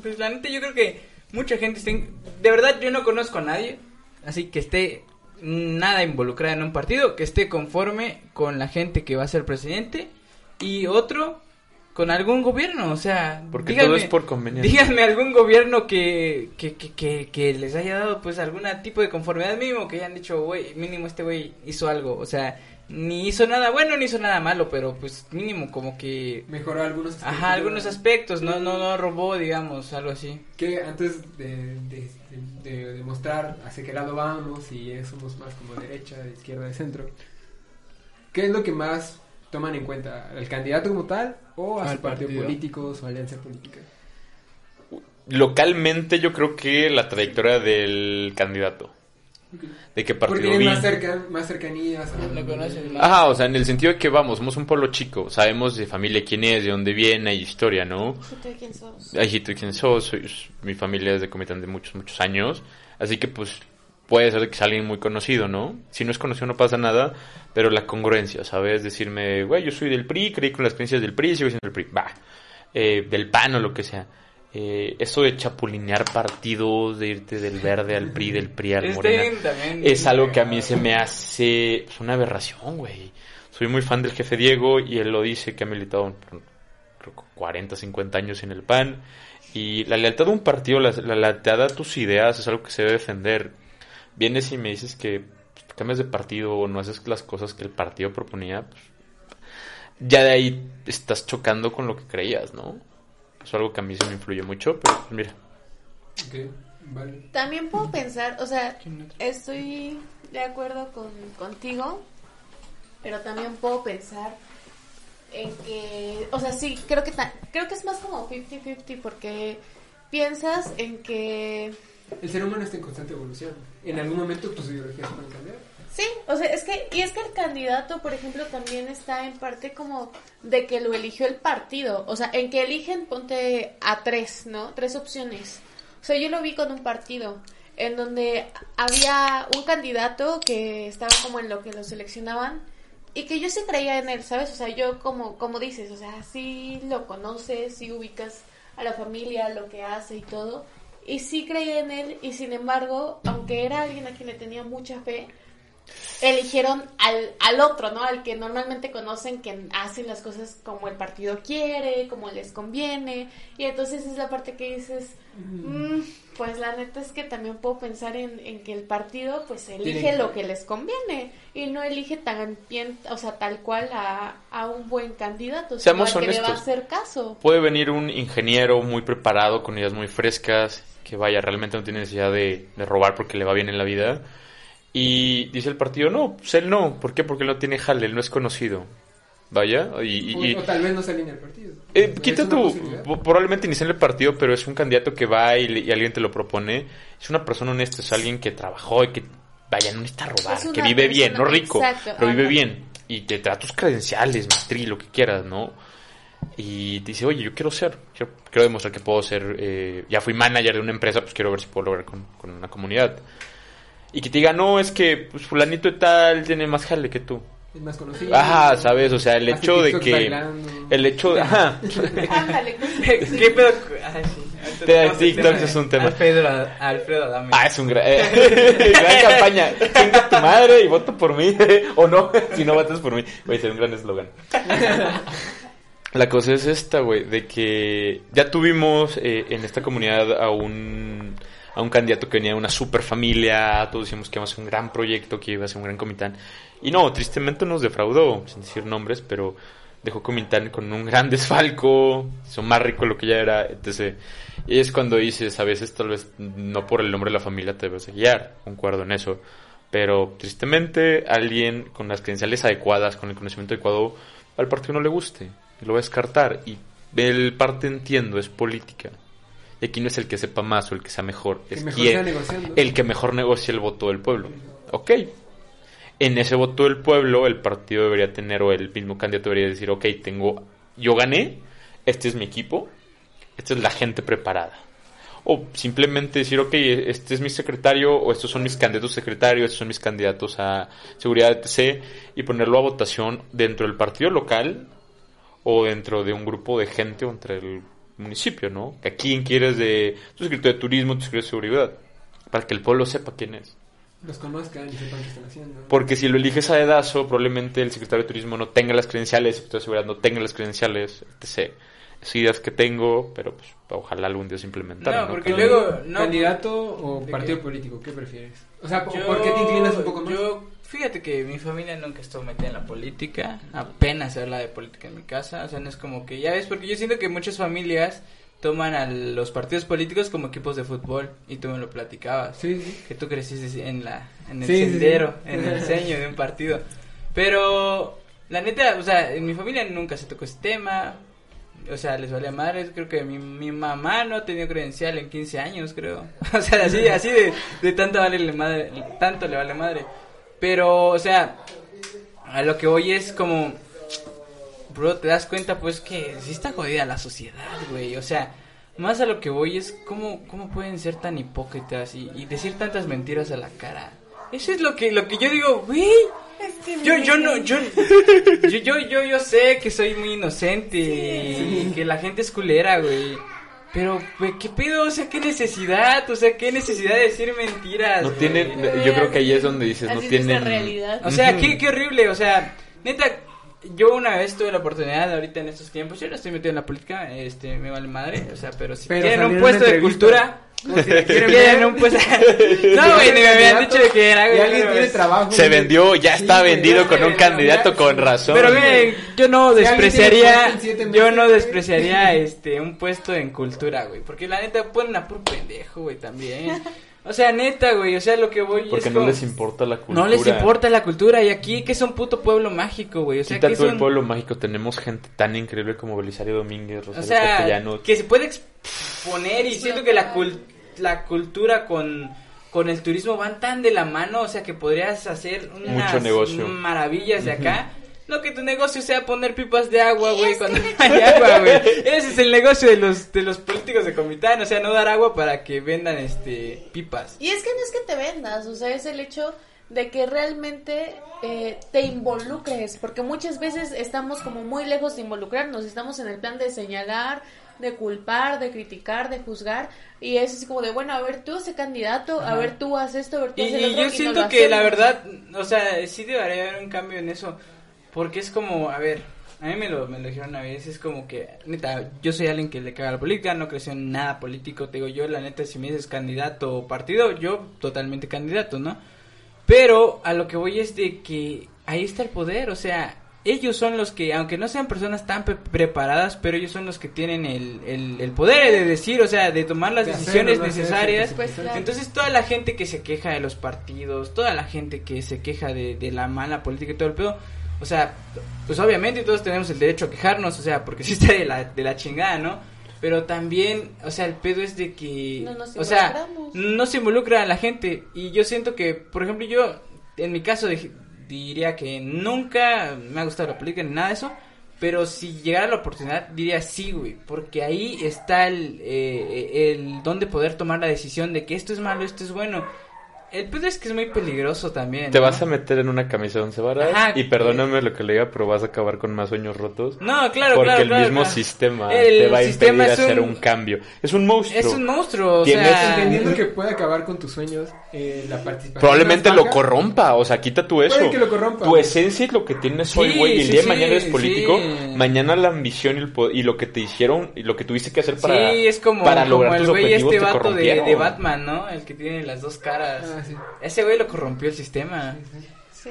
Speaker 1: Pues la neta yo creo que mucha gente está... De verdad yo no conozco a nadie, así que esté nada involucrada en un partido, que esté conforme con la gente que va a ser presidente y otro con algún gobierno, o sea...
Speaker 3: Porque
Speaker 1: díganme-
Speaker 3: todo es por conveniencia.
Speaker 1: Díganme algún gobierno que, que, que, que, que les haya dado pues algún tipo de conformidad mínimo, que hayan dicho, güey, mínimo este güey hizo algo, o sea, ni hizo nada bueno ni hizo nada malo, pero pues mínimo como que...
Speaker 2: Mejoró algunos aspectos.
Speaker 1: Ajá, algunos aspectos, no, no, no robó, digamos, algo así.
Speaker 2: Que antes de, de, de, de demostrar hacia qué lado vamos y somos más como derecha, de izquierda, de centro, ¿qué es lo que más toman en cuenta? ¿Al candidato como tal o a
Speaker 1: Al
Speaker 2: su partido,
Speaker 1: partido.
Speaker 2: político, su alianza política?
Speaker 3: Localmente yo creo que la trayectoria del candidato. De qué
Speaker 2: Porque
Speaker 3: partido
Speaker 2: tienen más, cerca, más cercanías.
Speaker 1: Lo más.
Speaker 3: Ajá, o sea, en el sentido de que vamos, somos un pueblo chico, sabemos de familia quién es, de dónde viene, hay historia, ¿no?
Speaker 4: ¿Tú de quién sos?
Speaker 3: Ay, tú quién sos, soy- mi familia es de Comitán de muchos, muchos años, así que pues puede ser que sea alguien muy conocido, ¿no? Si no es conocido no pasa nada, pero la congruencia, ¿sabes? Decirme, güey, yo soy del PRI, creí con las creencias del PRI, sigo siendo del PRI, va, eh, del PAN o lo que sea. Eh, eso de chapulinear partidos, de irte del verde al PRI, del PRI al
Speaker 1: Está
Speaker 3: Morena, es algo que a mí se me hace pues, una aberración, güey. Soy muy fan del jefe Diego y él lo dice que ha militado creo, que 40, 50 años en el PAN. Y la lealtad de un partido, la, la lealtad a tus ideas es algo que se debe defender. Vienes y me dices que pues, cambias de partido o no haces las cosas que el partido proponía, pues, ya de ahí estás chocando con lo que creías, ¿no? Es algo que a mí se me influye mucho, pero pues, mira.
Speaker 2: Ok, vale.
Speaker 4: También puedo pensar, o sea, estoy de acuerdo con, contigo, pero también puedo pensar en que, o sea, sí, creo que ta- creo que es más como 50-50 porque piensas en que
Speaker 2: el ser humano está en constante evolución. En algún momento tus ideologías pueden cambiar.
Speaker 4: Sí, o sea, es que, y es que el candidato, por ejemplo, también está en parte como de que lo eligió el partido. O sea, en que eligen, ponte a tres, ¿no? Tres opciones. O sea, yo lo vi con un partido en donde había un candidato que estaba como en lo que lo seleccionaban y que yo sí creía en él, ¿sabes? O sea, yo como, como dices, o sea, sí lo conoces, sí ubicas a la familia, lo que hace y todo. Y sí creía en él y sin embargo, aunque era alguien a quien le tenía mucha fe, eligieron al, al otro, ¿no? Al que normalmente conocen que hacen las cosas como el partido quiere, como les conviene. Y entonces es la parte que dices, mm, pues la neta es que también puedo pensar en, en que el partido pues elige
Speaker 2: Tiene-
Speaker 4: lo que les conviene y no elige tan bien, o sea, tal cual a, a un buen candidato, sino
Speaker 3: Seamos
Speaker 4: al que le va a
Speaker 3: honestos.
Speaker 4: hacer caso.
Speaker 3: Puede venir un ingeniero muy preparado, con ideas muy frescas, que vaya, realmente no tiene necesidad de, de robar porque le va bien en la vida. Y dice el partido, no, pues él no. ¿Por qué? Porque él no tiene jale, él no es conocido. Vaya, y... y- y-
Speaker 2: O, o tal vez no se alinea el partido.
Speaker 3: eh, quita tu, probablemente en el partido, pero es un candidato que va y, le- y alguien te lo propone. Es una persona honesta, es alguien que trabajó y que, vaya, no necesita robar, que vive bien, no rico,
Speaker 4: exacto,
Speaker 3: pero vive bien. Y que te da tus credenciales, maestría, lo que quieras, ¿no? Y te dice, oye, yo quiero ser, quiero, quiero demostrar que puedo ser, eh, ya fui manager de una empresa, pues quiero ver si puedo lograr con, con una comunidad. Y que te diga, no, es que pues, fulanito de tal tiene más jale que tú.
Speaker 2: Es más conocido.
Speaker 3: Ajá, ¿sabes? O sea, el hecho de que...
Speaker 2: bailando.
Speaker 3: El hecho de... Ajá.
Speaker 4: Ándale,
Speaker 1: ¿Qué pedo? Ay, sí.
Speaker 3: Te-
Speaker 1: tema
Speaker 3: es un tema.
Speaker 1: Alfredo, Alfredo Adame.
Speaker 3: Ah, es un gran... eh, gran campaña. Chinga tu madre y voto por mí. o no, si no votas por mí. Voy a ser un gran eslogan. La cosa es esta, güey, de que ya tuvimos eh, en esta comunidad a un, a un candidato que venía de una super familia, todos decíamos que iba a ser un gran proyecto, que iba a ser un gran comitán. Y no, tristemente nos defraudó, sin decir nombres, pero dejó comitán con un gran desfalco, hizo más rico lo que ya era, etc. Y es cuando dices, a veces tal vez no por el nombre de la familia te debes de guiar, concuerdo en eso. Pero tristemente alguien con las credenciales adecuadas, con el conocimiento adecuado, al partido no le guste, lo va a descartar. Y el parte entiendo, es política. Y aquí no es el que sepa más o el que sea mejor, es
Speaker 2: mejor sea
Speaker 3: quien,
Speaker 2: negociando.
Speaker 3: el que mejor negocia el voto del pueblo. Ok. En ese voto del pueblo, el partido debería tener, o el mismo candidato debería decir, ok, tengo, yo gané, este es mi equipo, esta es la gente preparada. O simplemente decir, ok, este es mi secretario, o estos son mis candidatos secretarios, estos son mis candidatos a seguridad, etc. Y ponerlo a votación dentro del partido local o dentro de un grupo de gente o entre el municipio, ¿no? ¿A quién quieres de tu secretario de turismo, tu secretario de seguridad? Para que el pueblo sepa quién es.
Speaker 2: Los conozcan y sepan qué están haciendo.
Speaker 3: Porque si lo eliges a dedazo, probablemente el secretario de turismo no tenga las credenciales, el secretario de seguridad no tenga las credenciales, etc. Ideas que tengo, pero pues ojalá algún día se implementaran.
Speaker 1: No,
Speaker 3: ¿no?
Speaker 1: porque
Speaker 2: ¿Tú,
Speaker 1: luego- no,
Speaker 2: ¿Candidato o
Speaker 1: ¿de
Speaker 2: partido
Speaker 1: qué?
Speaker 2: político? ¿Qué prefieres? O sea,
Speaker 1: Yo-
Speaker 2: ¿por qué te inclinas un poco más?
Speaker 1: Yo, fíjate que mi familia nunca estuvo metida en la política, apenas se habla de política en mi casa, o sea, no es como que, ya ves, porque yo siento que muchas familias toman a los partidos políticos como equipos de fútbol, y tú me lo platicabas,
Speaker 2: Sí, sí.
Speaker 1: que tú creciste en la en el
Speaker 2: Sí, sí, sí.
Speaker 1: sendero, en el diseño de un partido. Pero la neta, o sea, en mi familia nunca se tocó ese tema. O sea, les valía madre, creo que mi, mi mamá no ha tenido credencial en 15 años, creo. O sea, así así de, de tanto vale madre, tanto le vale madre. Pero, o sea, a lo que hoy es como bro, te das cuenta pues que sí está jodida la sociedad, güey. O sea, más a lo que voy es cómo, cómo pueden ser tan hipócritas y, y decir tantas mentiras a la cara. Eso es lo que, lo que yo digo, güey. Yo, yo no, yo, yo, yo, yo, yo sé que soy muy inocente y que la gente es culera, güey. Pero, güey, ¿qué pedo? O sea, ¿qué necesidad? O sea, ¿qué necesidad de decir mentiras?
Speaker 3: No tienen, yo creo que ahí es donde dices, no
Speaker 4: Así es la
Speaker 3: tienen...
Speaker 4: realidad.
Speaker 1: O sea, qué, qué horrible, o sea, neta, yo una vez tuve la oportunidad ahorita en estos tiempos, yo no estoy metido en la política, este, me vale madre, o sea, pero si
Speaker 2: Pero
Speaker 1: quieren un puesto de cultura,
Speaker 2: si quieren
Speaker 1: un puesto, no, güey, ni me habían dicho de que era,
Speaker 2: alguien tiene trabajo.
Speaker 3: Se vendió, ya está vendido
Speaker 2: ya
Speaker 3: con un candidato
Speaker 2: ya,
Speaker 3: con razón.
Speaker 1: Pero miren, yo no despreciaría, yo no despreciaría este un puesto en cultura, güey, porque la neta ponen a puro pendejo, güey, también. O sea, neta, güey, o sea, lo que voy
Speaker 3: Porque
Speaker 1: es
Speaker 3: no
Speaker 1: como-
Speaker 3: les importa la cultura.
Speaker 1: No les importa la cultura y aquí que es un puto pueblo mágico, güey, o sea,
Speaker 3: Quita
Speaker 1: que es
Speaker 3: todo el
Speaker 1: un-
Speaker 3: pueblo mágico, tenemos gente tan increíble como Belisario Domínguez,
Speaker 1: o
Speaker 3: Rosario
Speaker 1: sea,
Speaker 3: Castellanos.
Speaker 1: que se puede exponer y siento que la cul la cultura con, con el turismo van tan de la mano, o sea, que podrías hacer unas
Speaker 3: Mucho negocio.
Speaker 1: maravillas de acá. No que tu negocio sea poner pipas de agua, güey, cuando hay agua, güey. Ese es el negocio de los de los políticos de Comitán, o sea, no dar agua para que vendan este pipas.
Speaker 4: Y es que no es que te vendas, o sea, es el hecho de que realmente eh, te involucres, porque muchas veces estamos como muy lejos de involucrarnos, estamos en el plan de señalar, de culpar, de criticar, de juzgar, y es así como de, bueno, a ver tú ese candidato, a ver tú haz esto, a ver tú
Speaker 1: Y,
Speaker 4: haz el
Speaker 1: y
Speaker 4: otro,
Speaker 1: yo
Speaker 4: no
Speaker 1: siento que la verdad, o sea, sí debería haber un cambio en eso, porque es como, a ver, a mí me lo, me lo dijeron una vez, es como que, neta, yo soy alguien que le caga la política, no creció en nada político, te digo yo, la neta, si me dices candidato o partido, yo totalmente candidato, ¿no? Pero a lo que voy es de que ahí está el poder, o sea, ellos son los que, aunque no sean personas tan pre- preparadas, pero ellos son los que tienen el, el, el poder de decir, o sea, de tomar las
Speaker 2: De
Speaker 1: decisiones necesarias.
Speaker 4: Pues claro.
Speaker 1: Entonces toda la gente que se queja de los partidos, toda la gente que se queja de, de la mala política y todo el pedo, o sea, pues obviamente todos tenemos el derecho a quejarnos, o sea, porque sí está de la, de la chingada, ¿no? Pero también, o sea, el pedo es de que,
Speaker 4: No nos
Speaker 1: o sea, no se involucra a la gente y yo siento que, por ejemplo, yo, en mi caso, diría que nunca me ha gustado la política ni nada de eso, pero si llegara la oportunidad, diría sí, güey, porque ahí está el, eh, el don de poder tomar la decisión de que esto es malo, esto es bueno. El pedo es que es muy peligroso también.
Speaker 3: Te
Speaker 1: ¿no?
Speaker 3: vas a meter en una camisa de once varas
Speaker 1: Ajá.
Speaker 3: y perdóname lo que le diga, pero vas a acabar con más sueños rotos.
Speaker 1: No, claro,
Speaker 3: porque
Speaker 1: claro,
Speaker 3: el
Speaker 1: claro,
Speaker 3: mismo
Speaker 1: claro.
Speaker 3: sistema
Speaker 1: El
Speaker 3: te va a impedir
Speaker 1: sistema es
Speaker 3: hacer
Speaker 1: un-
Speaker 3: un cambio. Es un monstruo.
Speaker 1: Es un monstruo, o
Speaker 3: Tienes-
Speaker 1: sea...
Speaker 2: Entendiendo que puede acabar con tus sueños, eh, la participación.
Speaker 3: Probablemente lo corrompa, o sea, quita tú eso.
Speaker 2: Puede que lo corrompa.
Speaker 3: Tu esencia es lo que tienes hoy,
Speaker 1: Sí,
Speaker 3: güey. y el
Speaker 1: sí,
Speaker 3: día de
Speaker 1: sí,
Speaker 3: mañana eres
Speaker 1: sí.
Speaker 3: político. Mañana la ambición y, el po- y lo que te hicieron y lo que tuviste que hacer para,
Speaker 1: sí, es como,
Speaker 3: para
Speaker 1: como
Speaker 3: lograr
Speaker 1: el
Speaker 3: tus
Speaker 1: güey
Speaker 3: objetivos
Speaker 1: este vato de, Batman, ¿no? El que tiene las dos caras.
Speaker 2: Ah, sí.
Speaker 1: Ese güey lo corrompió el sistema.
Speaker 4: Sí.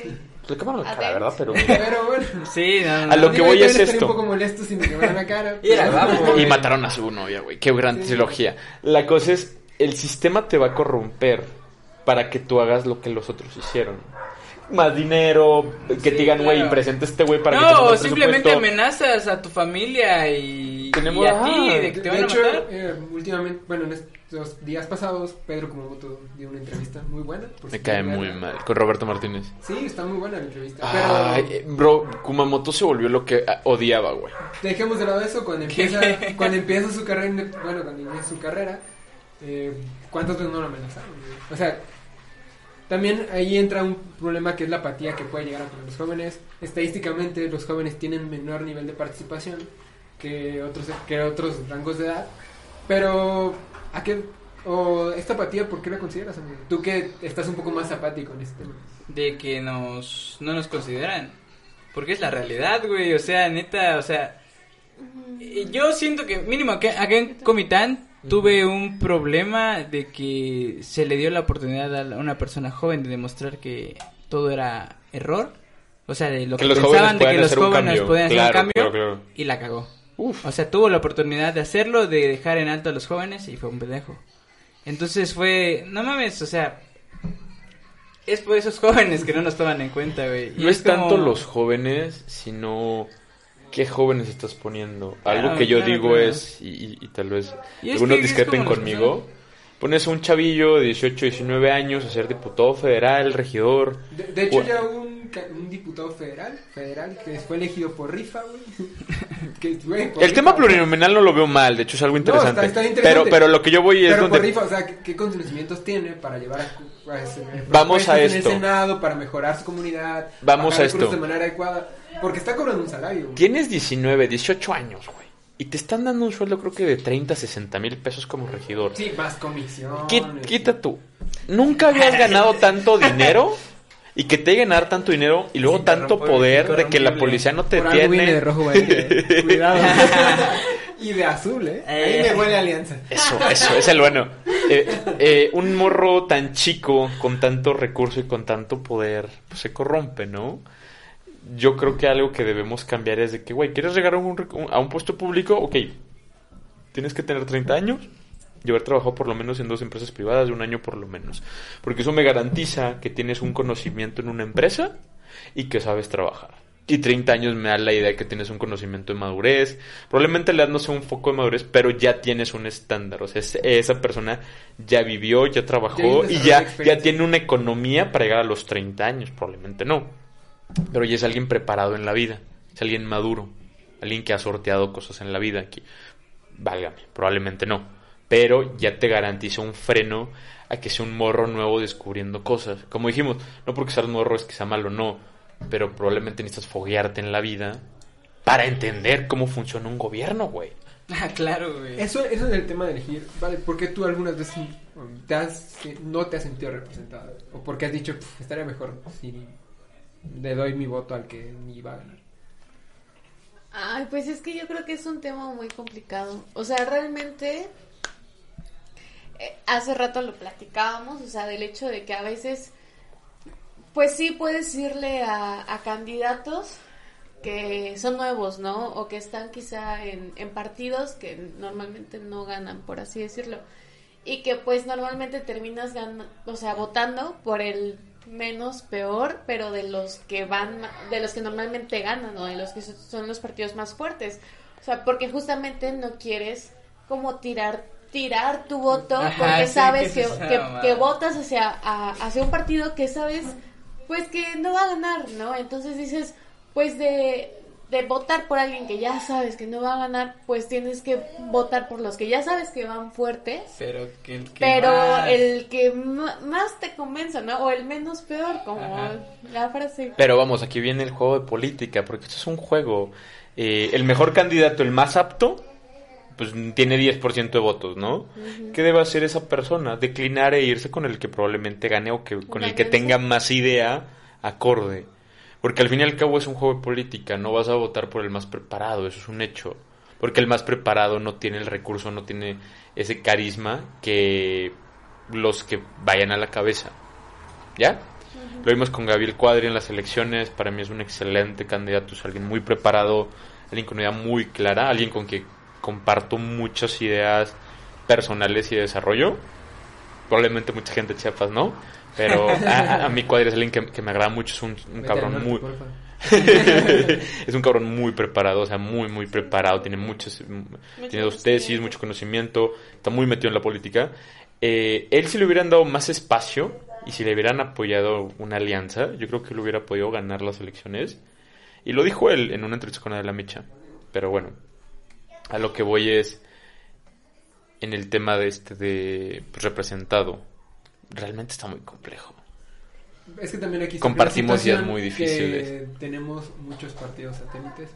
Speaker 3: Le quemaron la cara. ¿verdad? Pero...
Speaker 2: Pero bueno.
Speaker 1: Sí, no, no.
Speaker 3: A lo
Speaker 1: no.
Speaker 3: que voy es esto.
Speaker 2: un poco molesto si me quemaran la cara.
Speaker 1: Mira,
Speaker 2: pero-
Speaker 1: vamos.
Speaker 3: Y mataron a su novia, güey. Qué gran
Speaker 2: Sí.
Speaker 3: trilogía. La cosa es, el sistema te va a corromper para que tú hagas lo que los otros hicieron. Más dinero, que
Speaker 1: Sí,
Speaker 3: te digan, güey,
Speaker 1: claro.
Speaker 3: presente este güey para que te
Speaker 1: No, simplemente amenazas a tu familia y,
Speaker 3: Tenemos-
Speaker 1: y a ti
Speaker 3: ah,
Speaker 1: de que te
Speaker 2: De
Speaker 1: van a
Speaker 2: hecho,
Speaker 1: matar.
Speaker 2: eh, últimamente, bueno, en estos días pasados, Pedro Kumamoto dio una entrevista muy buena. por
Speaker 3: Me
Speaker 2: si
Speaker 3: cae muy
Speaker 2: verla.
Speaker 3: mal. Con Roberto Martínez.
Speaker 2: Sí, está muy buena la entrevista. Pero
Speaker 3: Ay, eh, bro, Kumamoto se volvió lo que ah, odiaba, güey.
Speaker 2: dejemos de lado eso. Cuando empieza, cuando empieza su carrera, bueno, cuando inicia su carrera, eh, ¿cuántos no lo amenazaron? O sea, también ahí entra un problema que es la apatía que puede llegar a tener los jóvenes. Estadísticamente, los jóvenes tienen menor nivel de participación que otros, que otros rangos de edad. Pero, ¿a qué? O esta apatía, ¿por qué la consideras, amigo? Tú que estás un poco más apático en este tema.
Speaker 1: De que nos, no nos consideran. Porque es la realidad, güey. O sea, neta, o sea. eh, Yo siento que, mínimo, acá, acá en Comitán tuve un problema de que se le dio la oportunidad a una persona joven de demostrar que todo era error. O sea, de lo
Speaker 3: Que
Speaker 1: pensaban de que los
Speaker 3: hacer un
Speaker 1: jóvenes
Speaker 3: cambio.
Speaker 1: podían hacer
Speaker 3: Claro,
Speaker 1: un cambio.
Speaker 3: claro, claro.
Speaker 1: Y la cagó.
Speaker 3: Uf.
Speaker 1: O sea, tuvo la oportunidad de hacerlo, de dejar en alto a los jóvenes y fue un pendejo. Entonces fue, no mames, o sea, es por esos jóvenes que no nos toman en cuenta, güey.
Speaker 3: No es
Speaker 1: como-
Speaker 3: tanto los jóvenes, sino qué jóvenes estás poniendo.
Speaker 1: Claro,
Speaker 3: Algo que yo
Speaker 1: claro,
Speaker 3: digo
Speaker 1: claro.
Speaker 3: es, y, y- y tal vez
Speaker 1: Y
Speaker 3: algunos discrepen conmigo, pones a un chavillo de 18, 19 años a ser diputado federal, regidor.
Speaker 2: De, de hecho, ya hubo un, un diputado federal, federal que fue elegido por rifa, güey. Que, güey, por
Speaker 3: El
Speaker 2: rifa,
Speaker 3: tema plurinominal no lo veo mal, de hecho es algo interesante.
Speaker 2: está- está interesante.
Speaker 3: Pero, pero lo que yo voy es
Speaker 2: Pero
Speaker 3: donde...
Speaker 2: por rifa, o sea, ¿qué, qué conocimientos tiene para llevar a, a ese-
Speaker 3: Vamos a
Speaker 2: en
Speaker 3: esto.
Speaker 2: el Senado, para mejorar su comunidad,
Speaker 3: Vamos a esto.
Speaker 2: de manera adecuada? Porque está cobrando un salario. güey.
Speaker 3: Tienes 19, 18 años, güey. Y te están dando un sueldo creo que de 30, 60 mil pesos como regidor.
Speaker 2: Sí, más comisión.
Speaker 3: Qui- Quita tú. Nunca habías ganado tanto dinero y que te ganar tanto dinero y luego tanto poder de que la policía no te
Speaker 2: vine de
Speaker 3: tiene.
Speaker 2: rojo, güey. Cuidado. y de azul, ¿eh? Ahí
Speaker 1: Eh.
Speaker 2: me huele alianza.
Speaker 3: Eso, eso, es el bueno. Eh, eh, un morro tan chico, con tanto recurso y con tanto poder, pues se corrompe, ¿no? Yo creo que algo que debemos cambiar es de que, güey, ¿quieres llegar a un, a un puesto público? Ok, tienes que tener 30 años y haber trabajado por lo menos en dos empresas privadas de un año por lo menos. Porque eso me garantiza que tienes un conocimiento en una empresa y que sabes trabajar. Y 30 años me da la idea de que tienes un conocimiento de madurez. Probablemente le das, no sé, un foco de madurez, pero ya tienes un estándar. O sea, es- esa persona ya vivió, ya trabajó y ya, ya tiene una economía para llegar a los 30 años. Probablemente no. Pero ya es alguien preparado en la vida. Es alguien maduro. Alguien que ha sorteado cosas en la vida. Que, válgame, probablemente no. Pero ya te garantiza un freno a que sea un morro nuevo descubriendo cosas. Como dijimos, no porque seas morro es que sea malo, no. Pero probablemente necesitas foguearte en la vida para entender cómo funciona un gobierno, güey.
Speaker 1: Ah, claro, güey.
Speaker 2: Eso, eso es el tema de elegir, ¿vale? ¿Por qué tú algunas veces te has- no te has sentido representado? ¿O porque has dicho, "Puf, estaría mejor si le doy mi voto al que ni va a ganar?
Speaker 4: Ay, pues es que yo creo que es un tema muy complicado. O sea, realmente, hace rato lo platicábamos, o sea, del hecho de que a veces, pues sí puedes irle a, candidatos que son nuevos, ¿no? O que están quizá en, partidos que normalmente no ganan, por así decirlo. Y que pues normalmente terminas ganando, o sea, votando por el menos peor, pero de los que van, de los que normalmente ganan, o de los que so- son los partidos más fuertes. O sea, porque justamente no quieres como tirar tirar tu voto
Speaker 1: Ajá,
Speaker 4: porque
Speaker 1: sí,
Speaker 4: sabes
Speaker 1: que
Speaker 4: que, votas hacia, a- hacia un partido que sabes pues que no va a ganar, ¿no? Entonces dices, pues de, de votar por alguien que ya sabes que no va a ganar, pues tienes que votar por los que ya sabes que van fuertes,
Speaker 1: Pero que el que
Speaker 4: pero
Speaker 1: más-
Speaker 4: el que más te convenza, ¿no? O el menos peor, como
Speaker 1: Ajá.
Speaker 4: la frase.
Speaker 3: Pero vamos, aquí viene el juego de política, porque esto es un juego. Eh, el mejor candidato, el más apto, pues tiene 10% de votos, ¿no? ¿Qué debe hacer esa persona? Declinar e irse con el que probablemente gane o que, con el que tenga más idea acorde. Porque al fin y al cabo es un juego de política, no vas a votar por el más preparado, eso es un hecho. Porque el más preparado no tiene el recurso, no tiene ese carisma que los que vayan a la cabeza. ¿Ya? Lo vimos con Gabriel Cuadri en las elecciones. Para mí es un excelente candidato. Es alguien muy preparado, alguien con una idea muy clara, alguien con que comparto muchas ideas personales y de desarrollo. Probablemente mucha gente de Chiapas no. Pero a, a- a mí Cuadri es alguien que, que me agrada mucho. Es un, cabrón
Speaker 2: norte,
Speaker 3: muy. es un cabrón muy preparado, o sea, muy, muy preparado. Tiene muchos. Tiene dos tesis, mucho conocimiento. Está muy metido en la política. Eh, él, si le hubieran dado más espacio y si le hubieran apoyado una alianza, yo creo que él hubiera podido ganar las elecciones. Y lo dijo él en una entrevista con Adela Micha. Pero bueno, a lo que voy es en el tema de este de pues, representado. Realmente está muy complejo.
Speaker 2: Es que también aquí
Speaker 3: Compartimos ideas muy difíciles.
Speaker 2: tenemos muchos partidos satélites,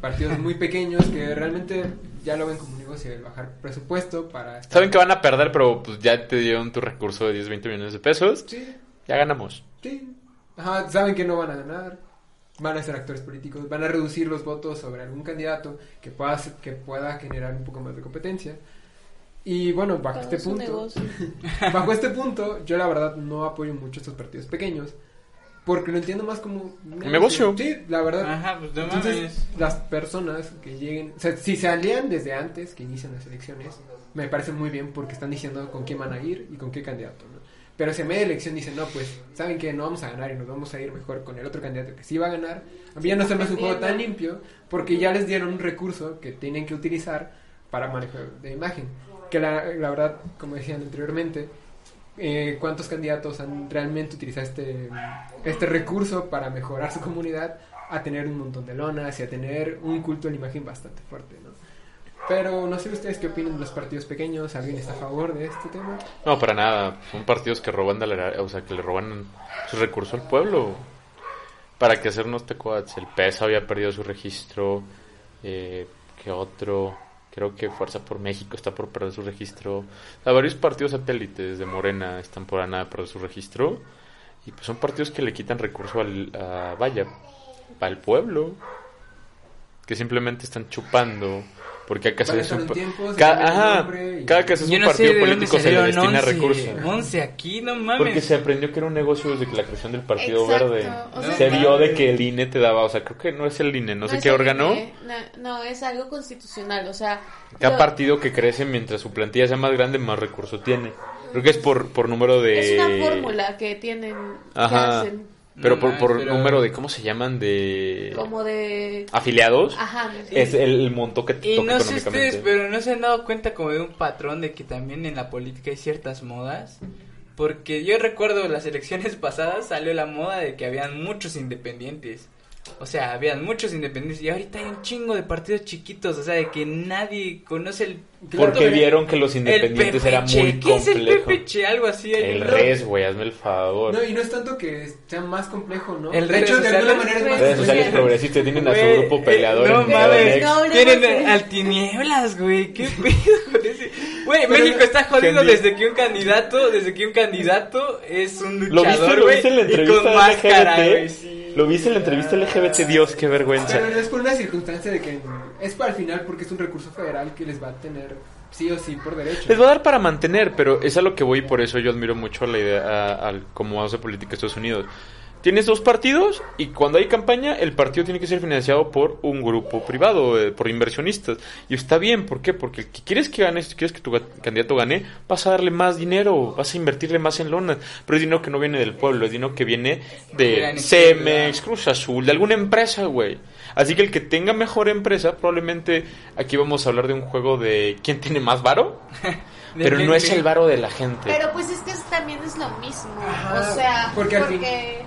Speaker 2: partidos muy pequeños que realmente ya lo ven como un negocio el bajar presupuesto para... estar-
Speaker 3: Saben que van a perder, pero pues ya te dieron tu recurso de 10, 20 millones de pesos.
Speaker 2: Sí,
Speaker 3: Ya ganamos.
Speaker 2: sí. Ajá, saben que no van a ganar, van a ser actores políticos, van a reducir los votos sobre algún candidato que pueda, que pueda generar un poco más de competencia. Y bueno, bajo
Speaker 4: Todo
Speaker 2: este
Speaker 4: es un
Speaker 2: punto... Bajo este punto, yo la verdad no apoyo mucho estos partidos pequeños. Porque lo entiendo más como un
Speaker 3: negocio.
Speaker 2: Sí, la verdad.
Speaker 1: Ajá, pues
Speaker 2: Entonces,
Speaker 1: mames.
Speaker 2: las personas que lleguen, o sea, si se alían desde antes que inician las elecciones, me parece muy bien porque están diciendo con quién van a ir y con qué candidato, ¿no? Pero si a media elección dicen, no, pues, saben que no vamos a ganar y nos vamos a ir mejor con el otro candidato que sí va a ganar, a mí ya no se me hace un juego tan limpio porque ya les dieron un recurso que tienen que utilizar para manejo de imagen. Que la, la verdad, como decían anteriormente, eh, cuántos candidatos han realmente utilizado este, este recurso para mejorar su comunidad a tener un montón de lonas y a tener un culto de la imagen bastante fuerte, ¿no? Pero no sé ustedes qué opinan de los partidos pequeños, ¿alguien está a favor de este tema?
Speaker 3: No, para nada. Son partidos que roban, de la- o sea, que le roban su recurso al pueblo. Para que hacernos tecoats. El PES había perdido su registro. Eh, ¿Qué otro? Creo que Fuerza por México está por perder su registro. O varios partidos satélites de Morena están por a nada de perder su registro. Y pues son partidos que le quitan recurso al, a, vaya, al pueblo. Que simplemente están chupando. Porque acá se es un
Speaker 2: un
Speaker 3: pa-
Speaker 2: tiempo, se
Speaker 3: ca-
Speaker 2: cambia el
Speaker 3: ajá, cada que
Speaker 1: Yo
Speaker 3: un
Speaker 1: no sé
Speaker 3: partido político se le destina
Speaker 1: 11,
Speaker 3: recursos.
Speaker 1: 11 aquí, no mames.
Speaker 3: Porque se aprendió que era un negocio desde que la creación del Partido
Speaker 4: Exacto,
Speaker 3: Verde.
Speaker 4: o
Speaker 1: sea-
Speaker 3: se vio de que el INE te daba, o sea, creo que no es el INE, no, sé
Speaker 4: es
Speaker 3: qué órgano.
Speaker 4: No, no, es algo constitucional, o sea...
Speaker 3: Cada
Speaker 4: lo-
Speaker 3: partido que crece mientras su plantilla sea más grande, más recursos tiene. Creo que es por, por número de...
Speaker 4: Es una fórmula que tienen, que
Speaker 3: Ajá.
Speaker 4: hacen.
Speaker 3: Pero
Speaker 1: No
Speaker 3: por,
Speaker 1: más,
Speaker 3: por
Speaker 1: pero-
Speaker 3: número de, ¿cómo se llaman? De...
Speaker 4: Como de...
Speaker 3: Afiliados.
Speaker 4: Ajá.
Speaker 3: Es el, monto que te
Speaker 1: Y
Speaker 3: toca
Speaker 1: no sé ustedes, pero no se han dado cuenta como de un patrón de que también en la política hay ciertas modas. Porque yo recuerdo las elecciones pasadas salió la moda de que habían muchos independientes. O sea, habían muchos independientes y ahorita hay un chingo de partidos chiquitos, o sea, de que nadie conoce el...
Speaker 3: Porque vieron que los independientes era
Speaker 1: PPC.
Speaker 3: muy
Speaker 1: ¿Qué es el
Speaker 3: complejo.
Speaker 1: PPC? Algo así.
Speaker 3: El res, güey, hazme el favor.
Speaker 2: No, y no es tanto que sea más complejo, ¿no?
Speaker 1: El
Speaker 2: de hecho, de alguna manera es más
Speaker 3: Redes sociales progresistas tienen a su grupo peleador
Speaker 1: no
Speaker 3: en
Speaker 1: mames,
Speaker 3: Meganex.
Speaker 4: no, no,
Speaker 1: Tienen
Speaker 4: no.
Speaker 1: al tinieblas, güey. ¿Qué pedo? Güey, México está jodido desde que un candidato, desde que un candidato es un
Speaker 3: ¿Lo viste,
Speaker 1: luchador,
Speaker 3: lo
Speaker 1: güey,
Speaker 3: viste en la
Speaker 1: y
Speaker 3: entrevista
Speaker 1: con
Speaker 3: de
Speaker 1: máscara,
Speaker 3: LGBT?
Speaker 1: güey, sí.
Speaker 3: ¿Lo viste en la entrevista LGBT? Dios, qué vergüenza.
Speaker 2: Pero es por una circunstancia de que es para el final porque es un recurso federal que les va a tener sí o sí por derecho.
Speaker 3: Les va a dar para mantener, pero es a lo que voy y por eso yo admiro mucho la idea a, al cómo hace política Estados Unidos. Tienes dos partidos y cuando hay campaña el partido tiene que ser financiado por un grupo privado, eh, por inversionistas. Y está bien, ¿por qué? Porque el que quieres que gane, si quieres que tu candidato gane, vas a darle más dinero, vas a invertirle más en lonas. Pero es dinero que no viene del pueblo, es dinero que viene
Speaker 1: De.
Speaker 3: Cemex, Cruz Azul, de alguna empresa, güey. Así que el que tenga mejor empresa, probablemente aquí vamos a hablar de un juego de quién tiene más varo. Pero no es el varo de la gente.
Speaker 4: Pero pues es que también es lo mismo.
Speaker 2: Ajá,
Speaker 4: o sea,
Speaker 2: porque
Speaker 4: porque...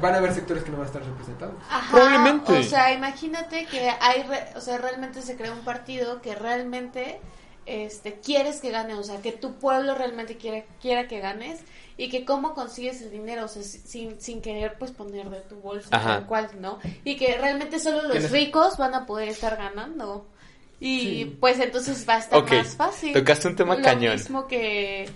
Speaker 2: Van a haber sectores que no van a estar representados.
Speaker 4: Ajá,
Speaker 3: Probablemente.
Speaker 4: O sea, imagínate que hay, re- o sea, realmente se crea un partido que realmente este quieres que gane, o sea, que tu pueblo realmente quiere, quiera que ganes y que cómo consigues el dinero, o sea, si- sin, sin querer pues poner de tu bolsa tal cual, ¿no? Y que realmente solo los ricos van a poder estar ganando. Y
Speaker 2: Sí.
Speaker 4: pues entonces va a estar más fácil.
Speaker 3: tocaste un tema
Speaker 4: Lo
Speaker 3: cañón.
Speaker 4: mismo que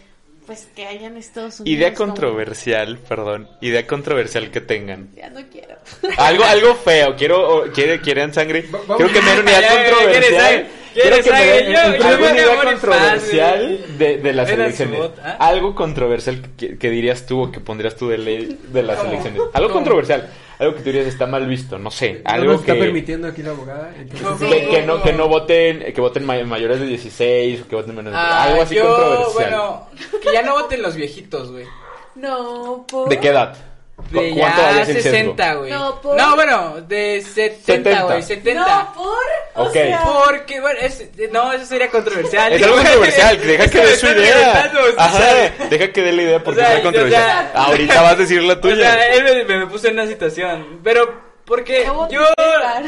Speaker 4: pues que haya en Estados Unidos.
Speaker 3: Idea
Speaker 4: como-
Speaker 3: controversial, perdón. Idea controversial que tengan.
Speaker 4: Ya no quiero.
Speaker 3: Algo, algo feo. Quiero, o- quiere, quieren sangre.
Speaker 2: Va-
Speaker 3: Quiero que me den una idea controversial. Quiero
Speaker 1: ¿Quieres
Speaker 3: que me den alguna idea controversial de, de las elecciones.
Speaker 1: bot, ¿ah?
Speaker 3: Algo controversial que, que dirías tú o que pondrías tú de ley de las
Speaker 1: ¿Cómo?
Speaker 3: elecciones. Algo
Speaker 1: ¿Cómo?
Speaker 3: controversial. Algo que tú dirías está mal visto. No sé.
Speaker 2: no
Speaker 3: Algo
Speaker 2: nos está
Speaker 3: que,
Speaker 2: permitiendo aquí la abogada. entonces-
Speaker 1: No,
Speaker 3: que, que no, que no voten, que voten may- mayores de 16 o que voten menos de
Speaker 1: Ah,
Speaker 3: Algo así
Speaker 1: yo,
Speaker 3: controversial.
Speaker 1: Bueno, que ya no voten los viejitos, güey.
Speaker 4: No, por...
Speaker 3: ¿De qué edad? ¿Cu-
Speaker 1: De
Speaker 3: ¿Cuánto
Speaker 1: ya
Speaker 3: sesgo?
Speaker 1: 60, güey.
Speaker 4: No, por-
Speaker 1: No, bueno, de 70,
Speaker 3: 70.
Speaker 1: güey, 70.
Speaker 4: No, por... O
Speaker 3: Ok.
Speaker 4: sea,
Speaker 1: Porque, bueno, es, no, eso sería controversial.
Speaker 3: Es algo controversial, que deja que dé su idea.
Speaker 1: o
Speaker 3: Ajá, deja que dé la idea porque
Speaker 1: O sea,
Speaker 3: es controversial.
Speaker 1: o sea-
Speaker 3: Ahorita vas a decir la
Speaker 1: O
Speaker 3: tuya.
Speaker 1: sea, él me, me puso en una situación. Pero, porque
Speaker 4: ¿cómo
Speaker 1: yo.
Speaker 2: Nos va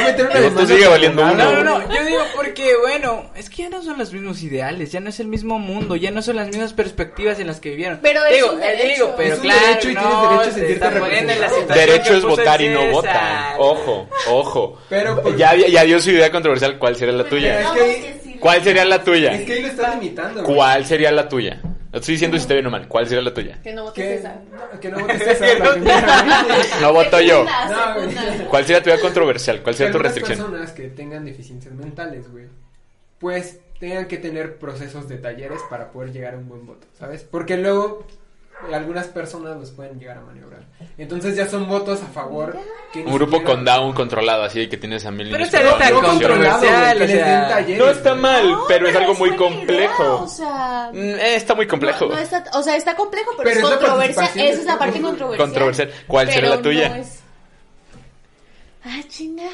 Speaker 2: a meter una
Speaker 3: Esto
Speaker 2: demanda
Speaker 3: sigue valiendo
Speaker 2: abogado.
Speaker 1: No, no, no, yo digo porque, bueno, es que ya no son los mismos ideales, ya no es el mismo mundo, ya no son las mismas perspectivas en las que vivieron.
Speaker 4: Pero es
Speaker 1: digo,
Speaker 4: un
Speaker 1: eh,
Speaker 4: derecho.
Speaker 1: digo, pero
Speaker 2: Es un
Speaker 1: claro,
Speaker 2: derecho y
Speaker 1: no,
Speaker 2: tienes derecho a
Speaker 1: se
Speaker 2: sentirte representado.
Speaker 1: situación
Speaker 3: Derecho es votar y no votan. Ojo, ojo.
Speaker 2: Pero, pues,
Speaker 3: Ya, ya dio su idea controversial. ¿Cuál sería la tuya?
Speaker 2: es que-.
Speaker 3: ¿Cuál sería la tuya?
Speaker 2: es que ahí lo está limitando.
Speaker 3: ¿Cuál sería la tuya? No estoy diciendo si está bien o mal. ¿Cuál sería la tuya?
Speaker 4: Que no esa.
Speaker 2: no, que no la primera.
Speaker 3: No voto yo. ¿Cuál sería tu idea controversial? ¿Cuál sería tu restricción?
Speaker 2: personas que tengan deficiencias mentales, güey, pues tengan que tener procesos de talleres para poder llegar a un buen voto, ¿sabes? Porque luego algunas personas los pueden llegar a maniobrar. Entonces ya son votos a favor. que
Speaker 3: Un grupo
Speaker 2: siquiera-
Speaker 3: con down controlado, así que tienes a mil
Speaker 1: Pero
Speaker 3: con
Speaker 1: no está
Speaker 2: controlado, que
Speaker 1: o
Speaker 2: les den
Speaker 1: sea,
Speaker 2: talleres.
Speaker 3: No está mal,
Speaker 4: No,
Speaker 3: pero es algo muy
Speaker 4: buena idea,
Speaker 3: complejo.
Speaker 4: o sea,
Speaker 3: Mm, eh, está muy complejo.
Speaker 4: No, no está, o sea, está complejo, pero,
Speaker 2: Pero
Speaker 4: es
Speaker 2: participación
Speaker 4: Esa es la parte controversial.
Speaker 3: Controversial. ¿Cuál
Speaker 4: pero
Speaker 3: sería la tuya?
Speaker 4: No es... Ah, chinga.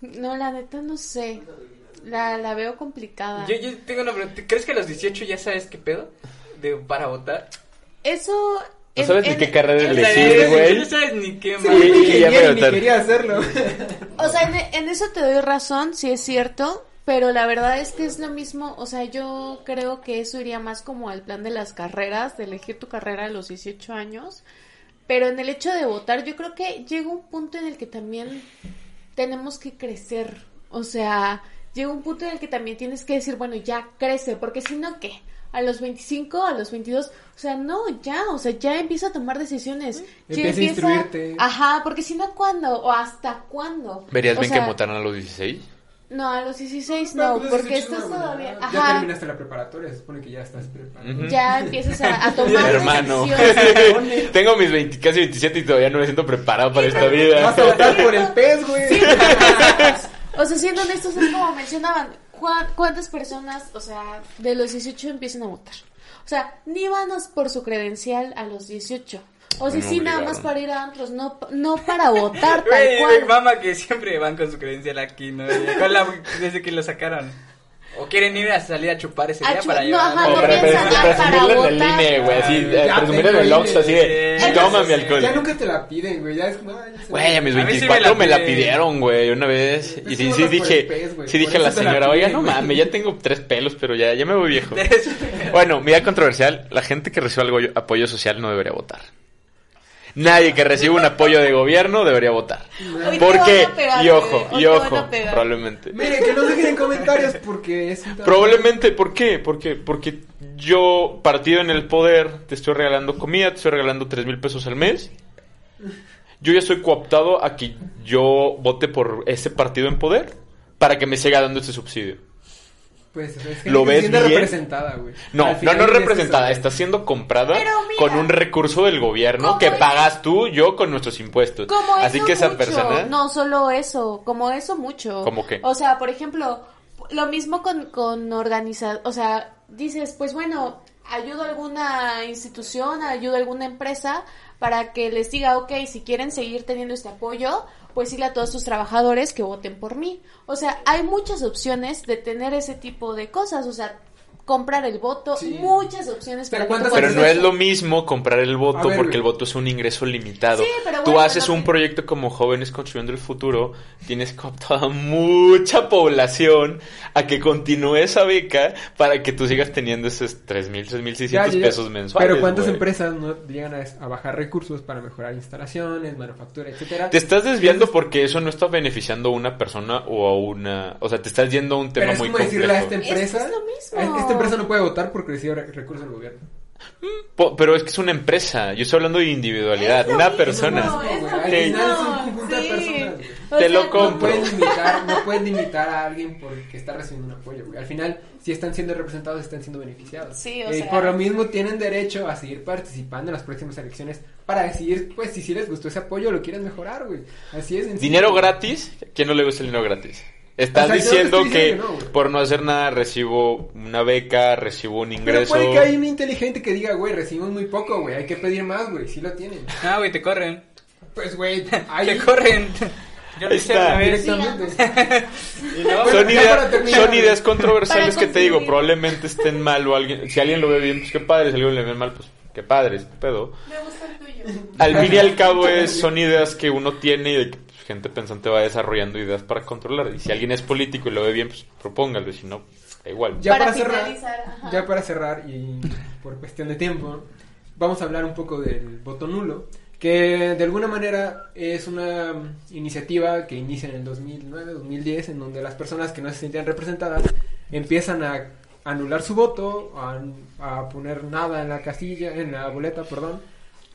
Speaker 4: No, la neta no sé. La, la veo complicada.
Speaker 1: Yo, yo tengo una pregunta. ¿Crees que a los 18 ya sabes qué pedo? De, para votar.
Speaker 4: Eso.
Speaker 3: ¿No sabes ni qué carrera elegir, güey?
Speaker 1: No sabes ni qué
Speaker 2: Sí,
Speaker 3: ya
Speaker 2: ni
Speaker 3: votar.
Speaker 2: quería hacerlo.
Speaker 4: O sea, en, en eso te doy razón, sí es cierto, pero la verdad es que es lo mismo, o sea, yo creo que eso iría más como al plan de las carreras, de elegir tu carrera a los 18 años, pero en el hecho de votar, yo creo que llega un punto en el que también tenemos que crecer, o sea, llega un punto en el que también tienes que decir, bueno, ya crece, porque si no, ¿qué? A los 25, a los 22, o sea, no, ya, o sea, ya empieza a tomar decisiones. Ya
Speaker 2: Empieza a instruirte.
Speaker 4: Ajá, porque si no, ¿cuándo? ¿O hasta cuándo?
Speaker 3: ¿Verías
Speaker 4: O
Speaker 3: bien
Speaker 4: sea,
Speaker 3: que votaran a los 16?
Speaker 4: No, a los 16
Speaker 2: No,
Speaker 4: no,
Speaker 2: pues,
Speaker 4: porque
Speaker 2: es
Speaker 4: estás
Speaker 2: una buena
Speaker 4: todavía...
Speaker 2: edad. Ya
Speaker 4: Ajá,
Speaker 2: terminaste la preparatoria, se supone que ya estás preparado.
Speaker 3: Ujú.
Speaker 4: ya empiezas a, a tomar
Speaker 3: Hermano,
Speaker 4: decisiones.
Speaker 3: tengo mis 20, casi 27 y todavía no me siento preparado para esta vida.
Speaker 2: Vas a votar por el pez, güey.
Speaker 4: O sea, siendo honestos, es como mencionaban, ¿cuá- ¿cuántas personas, o sea, de los 18 empiezan a votar? O sea, ni van a- por su credencial a los 18. O sea, sí, nada más para ir a antros, no, no para votar tal cual.
Speaker 1: que siempre van con su credencial aquí, ¿no? Con la- desde que lo sacaron. O quieren ir a salir a chupar ese
Speaker 4: A
Speaker 1: día para
Speaker 4: no,
Speaker 1: llevar.
Speaker 4: no
Speaker 3: para, para para presumirlo en el. INE, güey, así,
Speaker 1: Ya
Speaker 3: eh, presumirlo en el Oxxo, así de, toma mi alcohol.
Speaker 2: Ya nunca te la piden, güey. Ya es como.
Speaker 3: Güey, a mis
Speaker 1: A mí sí me
Speaker 3: 24
Speaker 1: la
Speaker 3: me la pidieron, güey, una vez. Y sí, dije, sí dije a la señora, oiga, no
Speaker 2: güey".
Speaker 3: mames, ya tengo tres pelos, pero ya, ya me voy viejo. Bueno, mira controversial, la gente que recibe algo, apoyo social no debería votar. Nadie que reciba un apoyo de gobierno debería votar.
Speaker 4: Hoy
Speaker 3: Porque,
Speaker 4: pegar,
Speaker 3: y ojo, y ojo, probablemente.
Speaker 2: Mire, que nos dejen en comentarios porque es
Speaker 3: Probablemente, ¿por qué? Porque, porque yo, partido en el poder, te estoy regalando comida, te estoy regalando tres mil pesos al mes. Yo ya soy cooptado a que yo vote por ese partido en poder para que me siga dando ese subsidio.
Speaker 2: Pues es que
Speaker 3: ¿Lo ves bien?
Speaker 2: representada, güey.
Speaker 3: No, no, no es
Speaker 2: es
Speaker 3: representada, está siendo comprada
Speaker 4: mira,
Speaker 3: con un recurso del gobierno
Speaker 4: ¿cómo
Speaker 3: que
Speaker 4: es?
Speaker 3: pagas tú, yo con nuestros impuestos.
Speaker 4: Como
Speaker 3: Así
Speaker 4: eso
Speaker 3: que esa
Speaker 4: mucho.
Speaker 3: persona...
Speaker 4: No, solo eso, como eso mucho.
Speaker 3: ¿Cómo qué?
Speaker 4: O sea, por ejemplo, lo mismo con, con organizar, o sea, dices, pues bueno, ayudo a alguna institución, ayudo a alguna empresa para que les diga, ok, si quieren seguir teniendo este apoyo, pues dile a todos tus trabajadores que voten por mí. O sea, hay muchas opciones de tener ese tipo de cosas, o sea, comprar el voto,
Speaker 2: Sí.
Speaker 4: muchas opciones
Speaker 2: Pero
Speaker 4: para que
Speaker 2: ¿cuántas
Speaker 4: tú
Speaker 3: Pero no es lo mismo comprar el voto
Speaker 2: ver,
Speaker 3: porque el voto es un ingreso limitado.
Speaker 4: Sí, pero
Speaker 3: Tú
Speaker 4: bueno,
Speaker 3: haces
Speaker 4: no
Speaker 3: un proyecto como Jóvenes Construyendo el Futuro, tienes cooptada mucha población a que continúe esa beca para que tú sigas teniendo esos 3.000, 3.600
Speaker 2: Ya, ya, ya.
Speaker 3: pesos mensuales.
Speaker 2: Pero ¿cuántas empresas no llegan a, a bajar recursos para mejorar instalaciones, manufactura, etcétera?
Speaker 3: Te estás desviando porque eso no está beneficiando a una persona o a una... O sea, te estás yendo a un tema
Speaker 2: Pero es
Speaker 3: muy
Speaker 2: como decirle a
Speaker 3: complejo.
Speaker 2: esta empresa,
Speaker 4: Es lo mismo.
Speaker 2: a- esta empresa no puede votar porque recibe re- recursos del gobierno.
Speaker 3: Po- Pero es que es una empresa. Yo estoy hablando de individualidad. Una
Speaker 4: mismo,
Speaker 3: persona.
Speaker 2: No,
Speaker 4: mismo, sí.
Speaker 2: personas,
Speaker 3: Te lo
Speaker 2: No
Speaker 3: compro.
Speaker 2: puedes limitar, no puedes limitar a alguien porque está recibiendo un apoyo, güey. Al final, si están siendo representados, están siendo beneficiados.
Speaker 4: Sí, o
Speaker 2: Eh, y
Speaker 4: sea-
Speaker 2: por lo mismo tienen derecho a seguir participando en las próximas elecciones para decidir, pues, si sí les gustó ese apoyo o lo quieren mejorar, güey. Así es.
Speaker 3: Dinero gratis. ¿Quién no le gusta el dinero gratis? Estás
Speaker 2: O sea, yo no te
Speaker 3: diciendo que
Speaker 2: no,
Speaker 3: por no hacer nada recibo una beca, recibo un
Speaker 2: Pero
Speaker 3: ingreso.
Speaker 2: puede que haya un inteligente que diga, güey, recibimos muy poco, güey, hay que pedir más, güey, sí lo tienen.
Speaker 1: Ah, güey, te corren.
Speaker 2: Pues, güey,
Speaker 1: Te
Speaker 2: ahí
Speaker 1: corren. Yo lo hice
Speaker 3: está.
Speaker 1: una vez.
Speaker 2: directamente.
Speaker 1: Y no,
Speaker 2: Bueno,
Speaker 3: son,
Speaker 2: terminar,
Speaker 3: son ideas controversiales que te digo, probablemente estén mal o alguien, si alguien lo ve bien, pues qué padre, si alguien lo ve mal, pues qué padre, pedo.
Speaker 4: Me gusta el tuyo.
Speaker 3: Al fin y al cabo es, son ideas que uno tiene y de que gente pensante va desarrollando ideas para controlar. Y si alguien es político y lo ve bien, pues propóngalo, y si no, da igual.
Speaker 2: Ya
Speaker 4: Para
Speaker 2: para, cerrar,
Speaker 4: ajá.
Speaker 2: ya para cerrar y por cuestión de tiempo, vamos a hablar un poco del voto nulo, que de alguna manera es una iniciativa que inicia en el 2009, 2010, en donde las personas que no se sentían representadas empiezan a anular su voto, a, a poner nada en la casilla, en la boleta, perdón,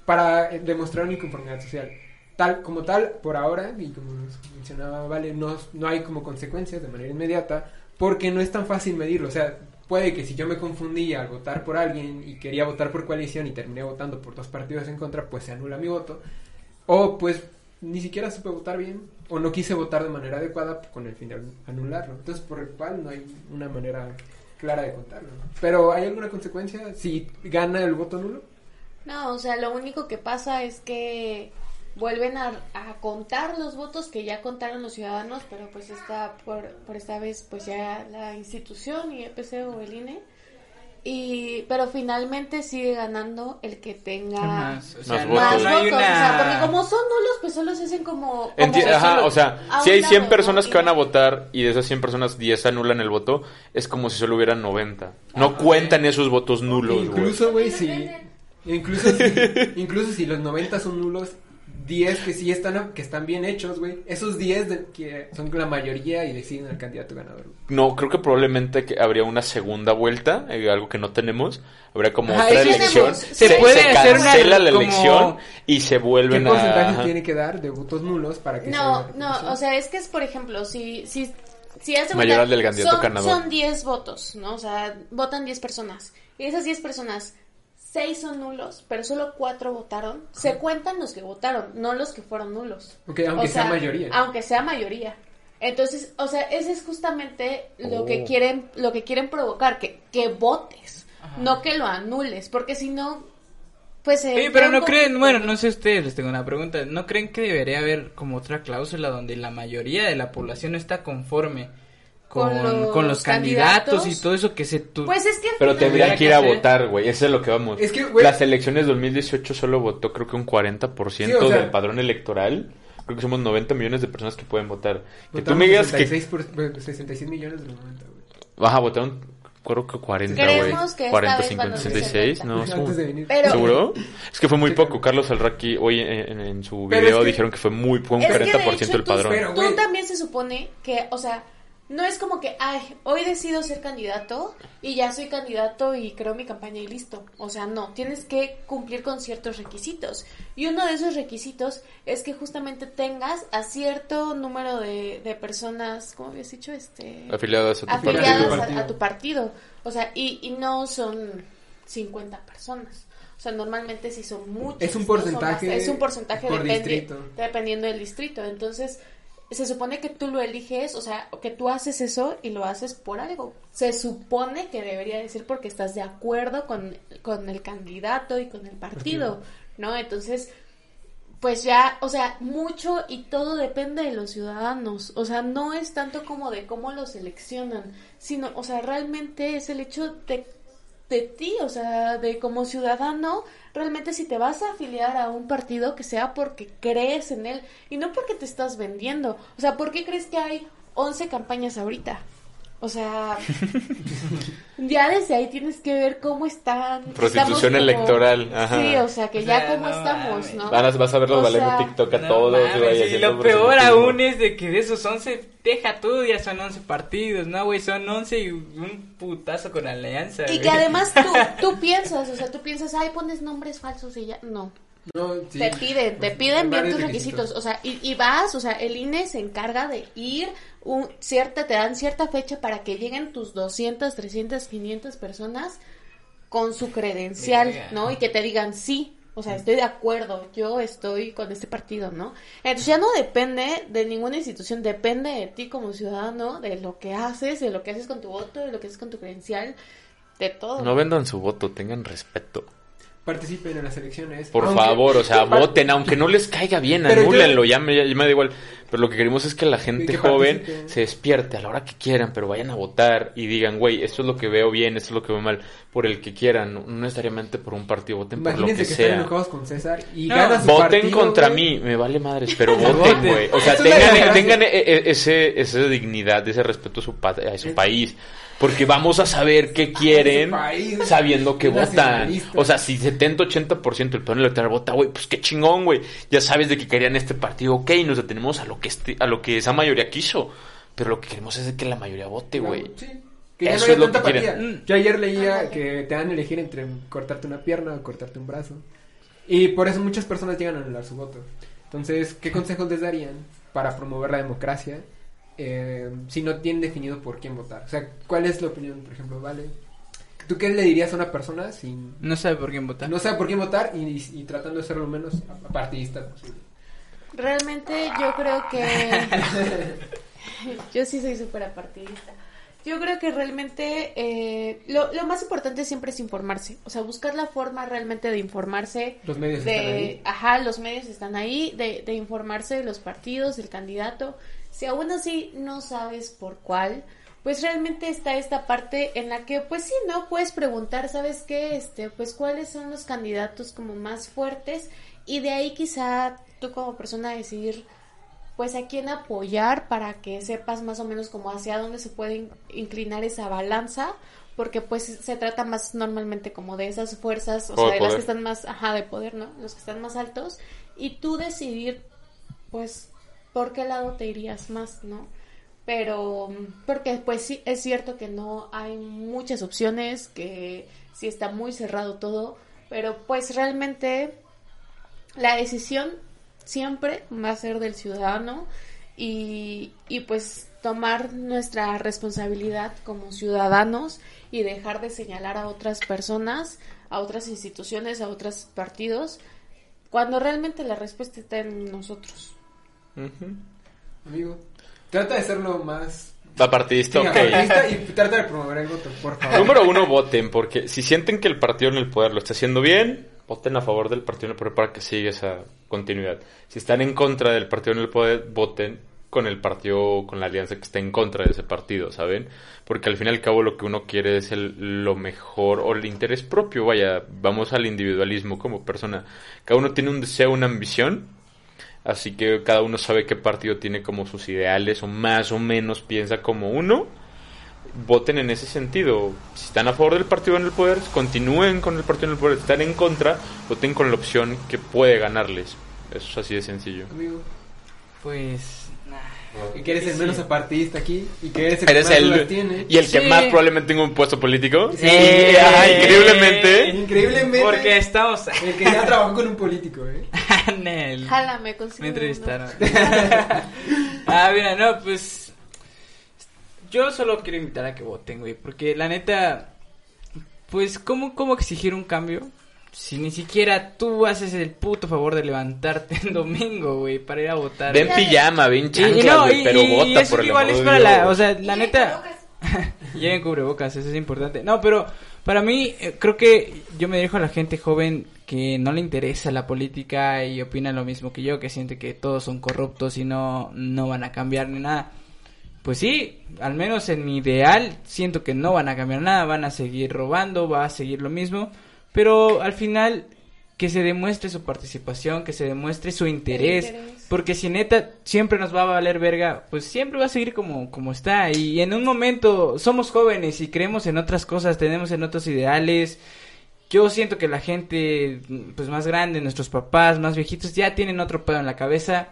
Speaker 2: para demostrar una inconformidad social. Tal como tal, por ahora, y como mencionaba Vale, no, no hay como consecuencias de manera inmediata, porque no es tan fácil medirlo. O sea, puede que si yo me confundí al votar por alguien y quería votar por coalición y terminé votando por dos partidos en contra, pues se anula mi voto. O pues ni siquiera supe votar bien, o no quise votar de manera adecuada con el fin de anularlo. Entonces, por el cual no hay una manera clara de contarlo. Pero, ¿hay alguna consecuencia si gana el voto nulo?
Speaker 4: No, o sea, lo único que pasa es que vuelven a, a contar los votos que ya contaron los ciudadanos, pero pues está por, por esta vez pues ya la institución y EPC o el INE. Y, pero finalmente sigue ganando el que tenga
Speaker 1: Más, o sea,
Speaker 3: Más
Speaker 1: no,
Speaker 4: más
Speaker 3: votos.
Speaker 1: no
Speaker 4: O sea, porque como son nulos, pues solo se hacen como... como
Speaker 3: Enti-
Speaker 4: solo
Speaker 3: Ajá, o sea, si hay 100
Speaker 4: lado,
Speaker 3: personas
Speaker 4: ¿no?
Speaker 3: que van a votar y de esas 100 personas 10 anulan el voto, es como si solo hubieran 90. No
Speaker 4: Ajá.
Speaker 3: cuentan esos votos nulos.
Speaker 2: Incluso, güey, si, incluso, si, incluso si los 90 son nulos, 10 que sí están, que están bien hechos, güey. Esos 10 de- que son la mayoría y deciden al candidato ganador. güey.
Speaker 3: No, creo que probablemente que habría una segunda vuelta, eh, algo que no tenemos. Habría como
Speaker 1: Ajá,
Speaker 3: otra elección.
Speaker 4: tenemos.
Speaker 1: Se puede hacer una-
Speaker 3: cancela la
Speaker 1: como-
Speaker 3: elección y se
Speaker 2: ¿Qué
Speaker 3: vuelven a...
Speaker 2: porcentaje tiene que dar de votos nulos para que
Speaker 4: No,
Speaker 2: sea
Speaker 4: no, o sea, es que es, por ejemplo, si, si, si hace
Speaker 3: Mayoral del candidato
Speaker 4: son,
Speaker 3: ganador.
Speaker 4: son 10 votos, ¿no? O sea, votan 10 personas. Y esas 10 personas, 6 son nulos, pero solo 4 votaron. Se cuentan los que votaron, no los que fueron nulos.
Speaker 2: Aunque
Speaker 4: O
Speaker 2: sea mayoría.
Speaker 4: Aunque sea mayoría. Entonces, o sea, ese es justamente lo que
Speaker 3: Oh.
Speaker 4: quieren, lo que quieren provocar, que, que votes,
Speaker 1: Ajá.
Speaker 4: no que lo anules, porque si no, pues
Speaker 1: Oye, pero no creen, bueno, no sé ustedes, les tengo una pregunta. ¿No creen que debería haber como otra cláusula donde la mayoría de la población no está conforme con,
Speaker 4: Con los
Speaker 1: con los candidatos,
Speaker 4: candidatos?
Speaker 1: y todo eso que se... tu-
Speaker 4: Pues es que
Speaker 3: Pero tendrían
Speaker 1: Tendría
Speaker 3: que ir
Speaker 1: que
Speaker 3: a votar, güey. Eso es lo que vamos.
Speaker 2: Es que, güey-
Speaker 3: Las elecciones 2018 solo votó creo que un 40%
Speaker 2: Sí, o sea-
Speaker 3: del padrón electoral. Creo que somos 90 millones de personas que pueden votar. Que tú me digas que
Speaker 2: 66, por- bueno, 66 millones de los 90, güey.
Speaker 3: vas a votar un, creo que 40, güey.
Speaker 4: Creemos que esta
Speaker 3: 40,
Speaker 4: vez
Speaker 3: 50,
Speaker 4: van a ser
Speaker 3: 66,
Speaker 4: 70.
Speaker 3: no,
Speaker 2: de.
Speaker 4: Pero-
Speaker 3: ¿Seguro? Es que fue muy poco. Carlos Alraqui hoy en, en- su video
Speaker 2: es que-
Speaker 3: dijeron que fue muy fue un
Speaker 4: Es que, de
Speaker 3: 40%
Speaker 4: hecho,
Speaker 3: del
Speaker 4: tú-
Speaker 3: padrón.
Speaker 2: Pero,
Speaker 4: Tú también se supone que, o sea, no es como que, ay, hoy decido ser candidato y ya soy candidato y creo mi campaña y listo. O sea, no, tienes que cumplir con ciertos requisitos. Y uno de esos requisitos es que justamente tengas a cierto número de, de personas, ¿cómo habías dicho? Este,
Speaker 3: Afiliadas a tu
Speaker 4: afiliadas
Speaker 3: partido.
Speaker 4: a, a tu partido. O sea, y, y no son 50 personas. O sea, normalmente sí son muchos.
Speaker 2: Es un porcentaje
Speaker 4: es un porcentaje
Speaker 2: por
Speaker 4: dependi-
Speaker 2: distrito.
Speaker 4: dependiendo del distrito. Entonces, se supone que tú lo eliges, o sea, que tú haces eso y lo haces por algo. Se supone que debería decir porque estás de acuerdo con, con el candidato y con el partido, ¿no? Entonces, pues ya, o sea, mucho y todo depende de los ciudadanos. O sea, no es tanto como de cómo los seleccionan, sino, o sea, realmente es el hecho de, de ti, o sea, de como ciudadano, realmente si te vas a afiliar a un partido que sea porque crees en él y no porque te estás vendiendo. O sea, ¿por qué crees que hay 11 campañas ahorita? O sea, ya desde ahí tienes que ver cómo están.
Speaker 3: Prostitución
Speaker 4: estamos
Speaker 3: electoral, ajá.
Speaker 4: Sí, o sea, que
Speaker 1: O
Speaker 4: ya cómo
Speaker 1: no
Speaker 4: estamos. ¿no?
Speaker 3: Van a- vas a
Speaker 4: O
Speaker 3: valiendo
Speaker 4: sea,
Speaker 3: TikTok a
Speaker 1: No
Speaker 3: todos.
Speaker 1: mames, y
Speaker 3: haciendo
Speaker 1: lo peor aún es de que de esos 11, deja tú, ya son 11 partidos, ¿no, güey? Son 11 y un putazo con alianza,
Speaker 4: Y
Speaker 1: güey.
Speaker 4: que además tú, tú piensas, o sea, tú piensas, ay, pones nombres falsos y ya. No,
Speaker 2: No, sí.
Speaker 4: te piden, te
Speaker 2: Pues,
Speaker 4: piden bien tus requisitos. O sea, y, y vas, o sea, el INE se encarga de ir, un, cierta, te dan cierta fecha para que lleguen tus 200, 300, 500 personas con su credencial. ¿no? Y que te digan sí. O sea, estoy de acuerdo, yo estoy con este partido, ¿no? Entonces ya no depende de ninguna institución, depende de ti como ciudadano, de lo que haces, de lo que haces con tu voto, de lo que haces con tu credencial, de todo.
Speaker 3: No vendan su voto, tengan respeto.
Speaker 2: Participen en las elecciones.
Speaker 3: Por
Speaker 2: Aunque-
Speaker 3: favor, o sea, voten, aunque no les caiga bien, anúlenlo, ya me, ya me da igual. Pero lo que queremos es que la gente
Speaker 2: que
Speaker 3: joven
Speaker 2: participen.
Speaker 3: se despierte a la hora que quieran, pero vayan a votar y digan, güey, esto es lo que veo bien, esto es lo que veo mal, por el que quieran, no no necesariamente por un partido, voten por lo que,
Speaker 2: que, están
Speaker 3: sea.
Speaker 2: enojados con César y
Speaker 1: No,
Speaker 2: gana su
Speaker 3: Voten
Speaker 2: partido,
Speaker 3: contra
Speaker 2: güey.
Speaker 3: mí, me vale madres, pero
Speaker 1: Voten.
Speaker 3: güey. O sea, tengan, tengan e- e- ese, esa dignidad, ese respeto a su, a su país. Porque vamos a saber qué quieren
Speaker 2: país.
Speaker 3: sabiendo que votan. O sea, si 70-80% del padrón electoral vota, güey, pues qué chingón, güey. Ya sabes de que querían este partido, ok, nos detenemos a lo que este, a lo que esa mayoría quiso. Pero lo que queremos es de que la mayoría vote, güey.
Speaker 2: No, sí. Que ya
Speaker 3: Eso
Speaker 2: no
Speaker 3: es lo que quieren.
Speaker 1: Mm.
Speaker 2: Yo ayer leía que te dan a elegir entre cortarte una pierna o cortarte un brazo. Y por eso muchas personas llegan a anular su voto. Entonces, ¿qué consejos les darían para promover la democracia eh, si no tienen definido por quién votar? O sea, ¿cuál es la opinión, por ejemplo, Vale? ¿Tú qué le dirías a una persona sin
Speaker 1: No sabe por quién votar.
Speaker 2: no sabe por quién votar y, y- y tratando de ser lo menos partidista posible?
Speaker 4: Realmente yo creo que... yo sí soy súper apartidista. Yo creo que realmente eh, lo, lo más importante siempre es informarse. O sea, buscar la forma realmente de informarse.
Speaker 2: Los medios están
Speaker 4: de,
Speaker 2: ahí.
Speaker 4: Ajá, los medios están ahí, de, de informarse de los partidos, del candidato. Si aún así no sabes por cuál, pues realmente está esta parte en la que, pues sí, ¿no? Puedes preguntar, ¿sabes qué? Este, pues cuáles son los candidatos como más fuertes y de ahí quizá tú como persona decidir pues a quién apoyar para que sepas más o menos como hacia dónde se puede in- inclinar esa balanza porque pues se trata más normalmente como de esas fuerzas, o sea,
Speaker 3: de
Speaker 4: las que están más, ajá, de poder, ¿no? Los que están más altos y tú decidir pues por qué lado te irías más, ¿no? Pero porque pues sí es cierto que no hay muchas opciones, que sí está muy cerrado todo, pero pues realmente la decisión siempre va a ser del ciudadano y, y pues tomar nuestra responsabilidad como ciudadanos y dejar de señalar a otras personas, a otras instituciones, a otros partidos, cuando realmente la respuesta está en nosotros.
Speaker 3: Ujú.
Speaker 2: Amigo. Trata de ser lo más...
Speaker 3: Apartidista,
Speaker 2: Sí,
Speaker 3: ok.
Speaker 2: apartidista y trata de promover el voto, por favor.
Speaker 3: Número uno, voten, porque si sienten que el partido en el poder lo está haciendo bien, voten a favor del partido en el poder para que siga esa continuidad. Si están en contra del partido en el poder, voten con el partido, con la alianza que está en contra de ese partido, ¿saben? Porque al fin y al cabo lo que uno quiere es el, lo mejor o el interés propio, vaya, vamos al individualismo como persona. Cada uno tiene un deseo, una ambición, así que cada uno sabe qué partido tiene como sus ideales o más o menos piensa como uno voten en ese sentido. Si están a favor del partido en el poder, continúen con el partido en el poder. Si están en contra, voten con la opción que puede ganarles. Eso es así de sencillo.
Speaker 2: Amigo,
Speaker 1: Pues.
Speaker 2: Y que eres el menos apartidista aquí y que eres el
Speaker 3: Eres
Speaker 2: que más
Speaker 3: el
Speaker 2: dudas tiene.
Speaker 3: y el que
Speaker 1: Sí.
Speaker 3: más probablemente tenga un puesto político.
Speaker 2: Sí.
Speaker 3: Ajá, increíblemente.
Speaker 2: Increiblemente.
Speaker 1: Porque estamos.
Speaker 2: El que ya trabajó con un político, ¿eh?
Speaker 1: Nel.
Speaker 4: Jálame, consigo
Speaker 1: Me entrevistaron. ah, mira, no, pues. Yo solo quiero invitar a que voten, güey. Porque la neta. Pues, ¿cómo, ¿cómo exigir un cambio? Si ni siquiera tú haces el puto favor de levantarte en domingo, güey, para ir a votar.
Speaker 3: Ven pijama, ven
Speaker 1: y
Speaker 3: chanclas,
Speaker 1: no,
Speaker 3: güey,
Speaker 1: y-
Speaker 3: pero
Speaker 1: y
Speaker 3: vota
Speaker 1: eso
Speaker 3: por el
Speaker 1: igual es para la, o sea, la neta, lleven cubrebocas, eso es importante. No, pero para mí eh, creo que yo me dirijo a la gente joven que no le interesa la política y opina lo mismo que yo, que siente que todos son corruptos y no no van a cambiar ni nada. Pues sí, al menos en mi ideal siento que no van a cambiar nada, van a seguir robando, va a seguir lo mismo, pero al final que se demuestre su participación, que se demuestre su interés,
Speaker 4: interés.
Speaker 1: porque si neta siempre nos va a valer verga, pues siempre va a seguir como, como está. Y en un momento somos jóvenes y creemos en otras cosas, tenemos en otros ideales. Yo siento que la gente, pues más grande, nuestros papás, más viejitos, ya tienen otro pedo en la cabeza,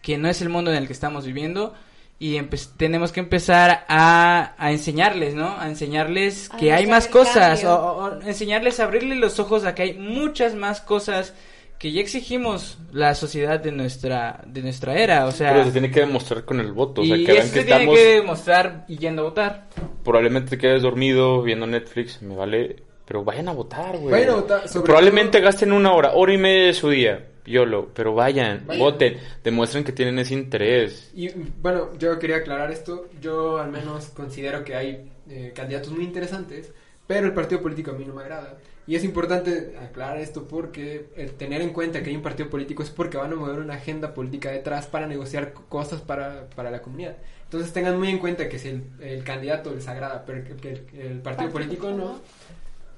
Speaker 1: que no es el mundo en el que estamos viviendo. Y tenemos que empezar a, a enseñarles, ¿no? A enseñarles
Speaker 4: A
Speaker 1: que hay más cosas. O, o- enseñarles a abrirle los ojos a que hay muchas más cosas que ya exigimos la sociedad de nuestra de nuestra era, o sea,
Speaker 3: Pero se tiene que demostrar con el voto, o sea,
Speaker 1: y
Speaker 3: que vean que
Speaker 1: se tiene
Speaker 3: estamos
Speaker 1: que demostrar y yendo a votar.
Speaker 3: probablemente te quedes dormido viendo Netflix, me vale, pero vayan a votar, güey.
Speaker 2: Vayan a votar, sobre
Speaker 3: Probablemente
Speaker 2: todo-
Speaker 3: gasten una hora, hora y media de su día, YOLO, pero vayan,
Speaker 2: Vayan.
Speaker 3: voten, demuestren que tienen ese interés.
Speaker 2: Y bueno, yo quería aclarar esto. Yo al menos considero que hay eh, candidatos muy interesantes, pero el partido político a mí no me agrada. Y es importante aclarar esto porque el tener en cuenta que hay un partido político es porque van a mover una agenda política detrás para negociar cosas para, para la comunidad. Entonces tengan muy en cuenta que si el, el candidato les agrada, pero que, que el, el partido político no,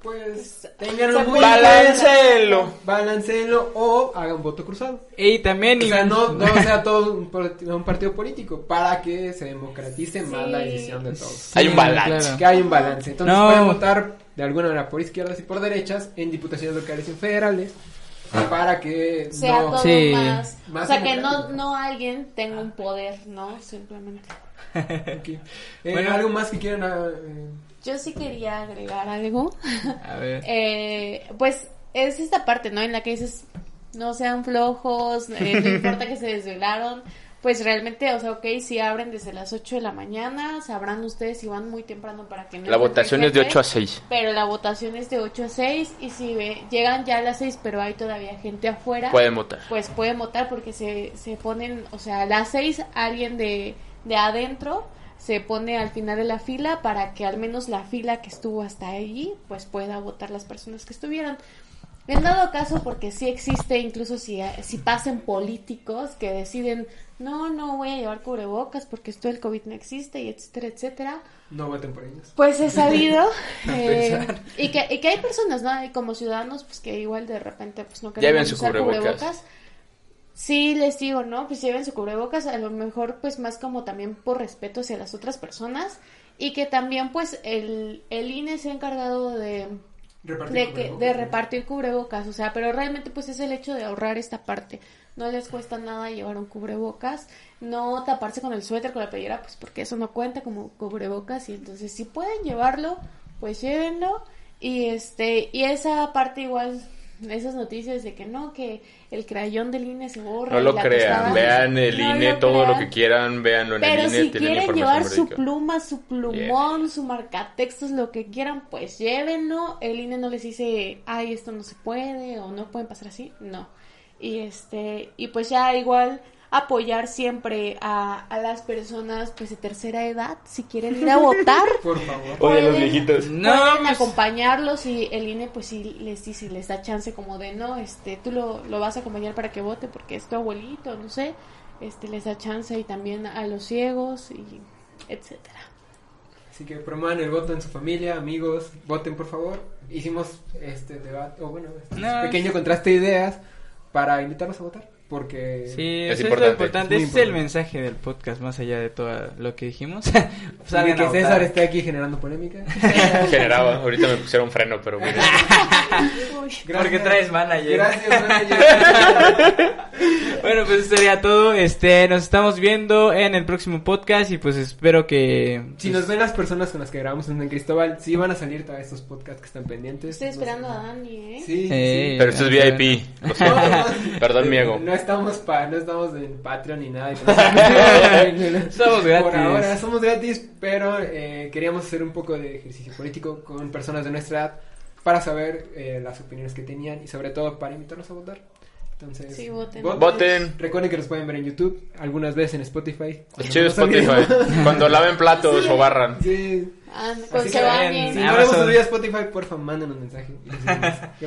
Speaker 2: pues tenganlo
Speaker 4: se
Speaker 2: muy
Speaker 4: puede-
Speaker 2: en cuenta.
Speaker 3: Balancenlo.
Speaker 2: Balancenlo o hagan voto cruzado.
Speaker 1: Y también
Speaker 2: O sea,
Speaker 1: y-
Speaker 2: no, no sea todo un, un partido político para que se democratice más la
Speaker 4: Sí.
Speaker 2: decisión de todos.
Speaker 3: Hay un balance.
Speaker 1: claro.
Speaker 2: Que hay un balance. Entonces
Speaker 1: No.
Speaker 2: pueden votar de alguna manera por izquierdas y por derechas en diputaciones locales y federales para que
Speaker 4: sea
Speaker 2: no...
Speaker 4: todo
Speaker 1: Sí.
Speaker 4: más,
Speaker 2: Más
Speaker 4: o sea que no no alguien tenga un poder no simplemente
Speaker 2: Ok. Eh,
Speaker 1: Bueno.
Speaker 2: algo más que quieran ah, eh,
Speaker 4: yo sí quería agregar algo
Speaker 1: A ver.
Speaker 4: eh, pues es esta parte no en la que dices no sean flojos eh, no importa que se desvelaron pues realmente, o sea, ok, si abren desde las 8 de la mañana, sabrán ustedes si van muy temprano para que no
Speaker 3: La votación es de
Speaker 4: jefe.
Speaker 3: 8 a 6.
Speaker 4: Pero la votación es de 8 a 6 y si ve- llegan ya a las 6 pero hay todavía gente afuera,
Speaker 3: Pueden votar.
Speaker 4: pues pueden votar porque se, se ponen, o sea, a las 6 alguien de, de adentro se pone al final de la fila para que al menos la fila que estuvo hasta allí pues pueda votar las personas que estuvieran. En dado caso, porque sí existe, incluso si, si pasen políticos que deciden, no, no voy a llevar cubrebocas porque esto del COVID no existe y etcétera, etcétera,
Speaker 2: no voten por ellos.
Speaker 4: pues he sabido eh, y, que, y que hay personas, ¿no? Y como ciudadanos, pues que igual de repente pues no
Speaker 3: su
Speaker 4: usar
Speaker 3: cubrebocas.
Speaker 4: Sí, les digo, ¿no? Pues lleven su cubrebocas, a lo mejor pues más como también por respeto hacia las otras personas y que también pues el, el INE se ha encargado de,
Speaker 2: Repartir
Speaker 4: de, que,
Speaker 2: cubrebocas,
Speaker 4: de repartir cubrebocas, o sea, pero realmente pues es el hecho de ahorrar esta parte. No les cuesta nada llevar un cubrebocas, no taparse con el suéter, con la playera, pues porque eso no cuenta como cubrebocas y entonces si pueden llevarlo, pues llévenlo y este y esa parte igual esas noticias de que no que el crayón del INE se borra
Speaker 3: No lo crean, vean el
Speaker 4: No
Speaker 3: INE,
Speaker 4: lo
Speaker 3: todo lo que quieran, véanlo en
Speaker 4: Pero
Speaker 3: el INE,
Speaker 4: si
Speaker 3: tienen
Speaker 4: quieren llevar su pluma, su plumón, su marcatextos, lo que quieran, pues llévenlo. El INE no les dice, ay, esto no se puede o no pueden pasar así. No. Y este, y pues ya igual apoyar siempre a, a las personas pues de tercera edad si quieren ir a votar.
Speaker 2: Por favor.
Speaker 3: Oye, los viejitos.
Speaker 1: No, pues-
Speaker 4: acompañarlos y el INE pues sí les dice, les da chance como de no, este, tú lo, lo vas a acompañar para que vote porque es tu abuelito, no sé, este, les da chance y también a los ciegos y etcétera.
Speaker 2: Así que promuevan el voto en su familia, amigos, voten por favor. Hicimos este debate, o bueno, este
Speaker 1: No,
Speaker 2: pequeño contraste de ideas para invitarlos a votar. Porque
Speaker 1: Sí,
Speaker 3: Es
Speaker 1: eso
Speaker 3: importante,
Speaker 1: es lo importante. Ese es el mensaje del podcast, más allá de todo lo que dijimos.
Speaker 2: y
Speaker 1: Salgan
Speaker 2: que
Speaker 1: a
Speaker 2: César
Speaker 1: votar.
Speaker 2: esté aquí generando polémica.
Speaker 3: Generaba. Ahorita me pusieron freno, pero bueno.
Speaker 1: Porque traes manager.
Speaker 2: Gracias, manager.
Speaker 1: Bueno, pues eso sería todo. Este, nos estamos viendo en el próximo podcast y pues espero que
Speaker 2: si nos ven las personas con las que grabamos en San Cristóbal, sí van a salir todos estos podcasts que están pendientes.
Speaker 4: Estoy
Speaker 2: No sé.
Speaker 4: esperando a Dani, ¿eh?
Speaker 2: Sí,
Speaker 1: Eh,
Speaker 2: sí.
Speaker 3: Pero esto es VIP. Lo siento. Perdón, mi ego.
Speaker 2: No estamos pa, no estamos en Patreon ni nada.
Speaker 1: Somos gratis.
Speaker 2: Por ahora somos gratis, pero eh, queríamos hacer un poco de ejercicio político con personas de nuestra edad para saber eh, las opiniones que tenían y sobre todo para invitarlos a votar. Entonces,
Speaker 4: Sí, voten.
Speaker 3: Voten.
Speaker 2: Recuerden que nos pueden ver en YouTube, algunas veces en Spotify.
Speaker 3: Es chido. Spotify. Cuando laven platos o barran.
Speaker 2: Sí.
Speaker 4: Ah, con
Speaker 2: Así
Speaker 4: se
Speaker 2: que
Speaker 4: bañen.
Speaker 2: Si no hemos subido a Spotify, porfa, mándenos mensaje.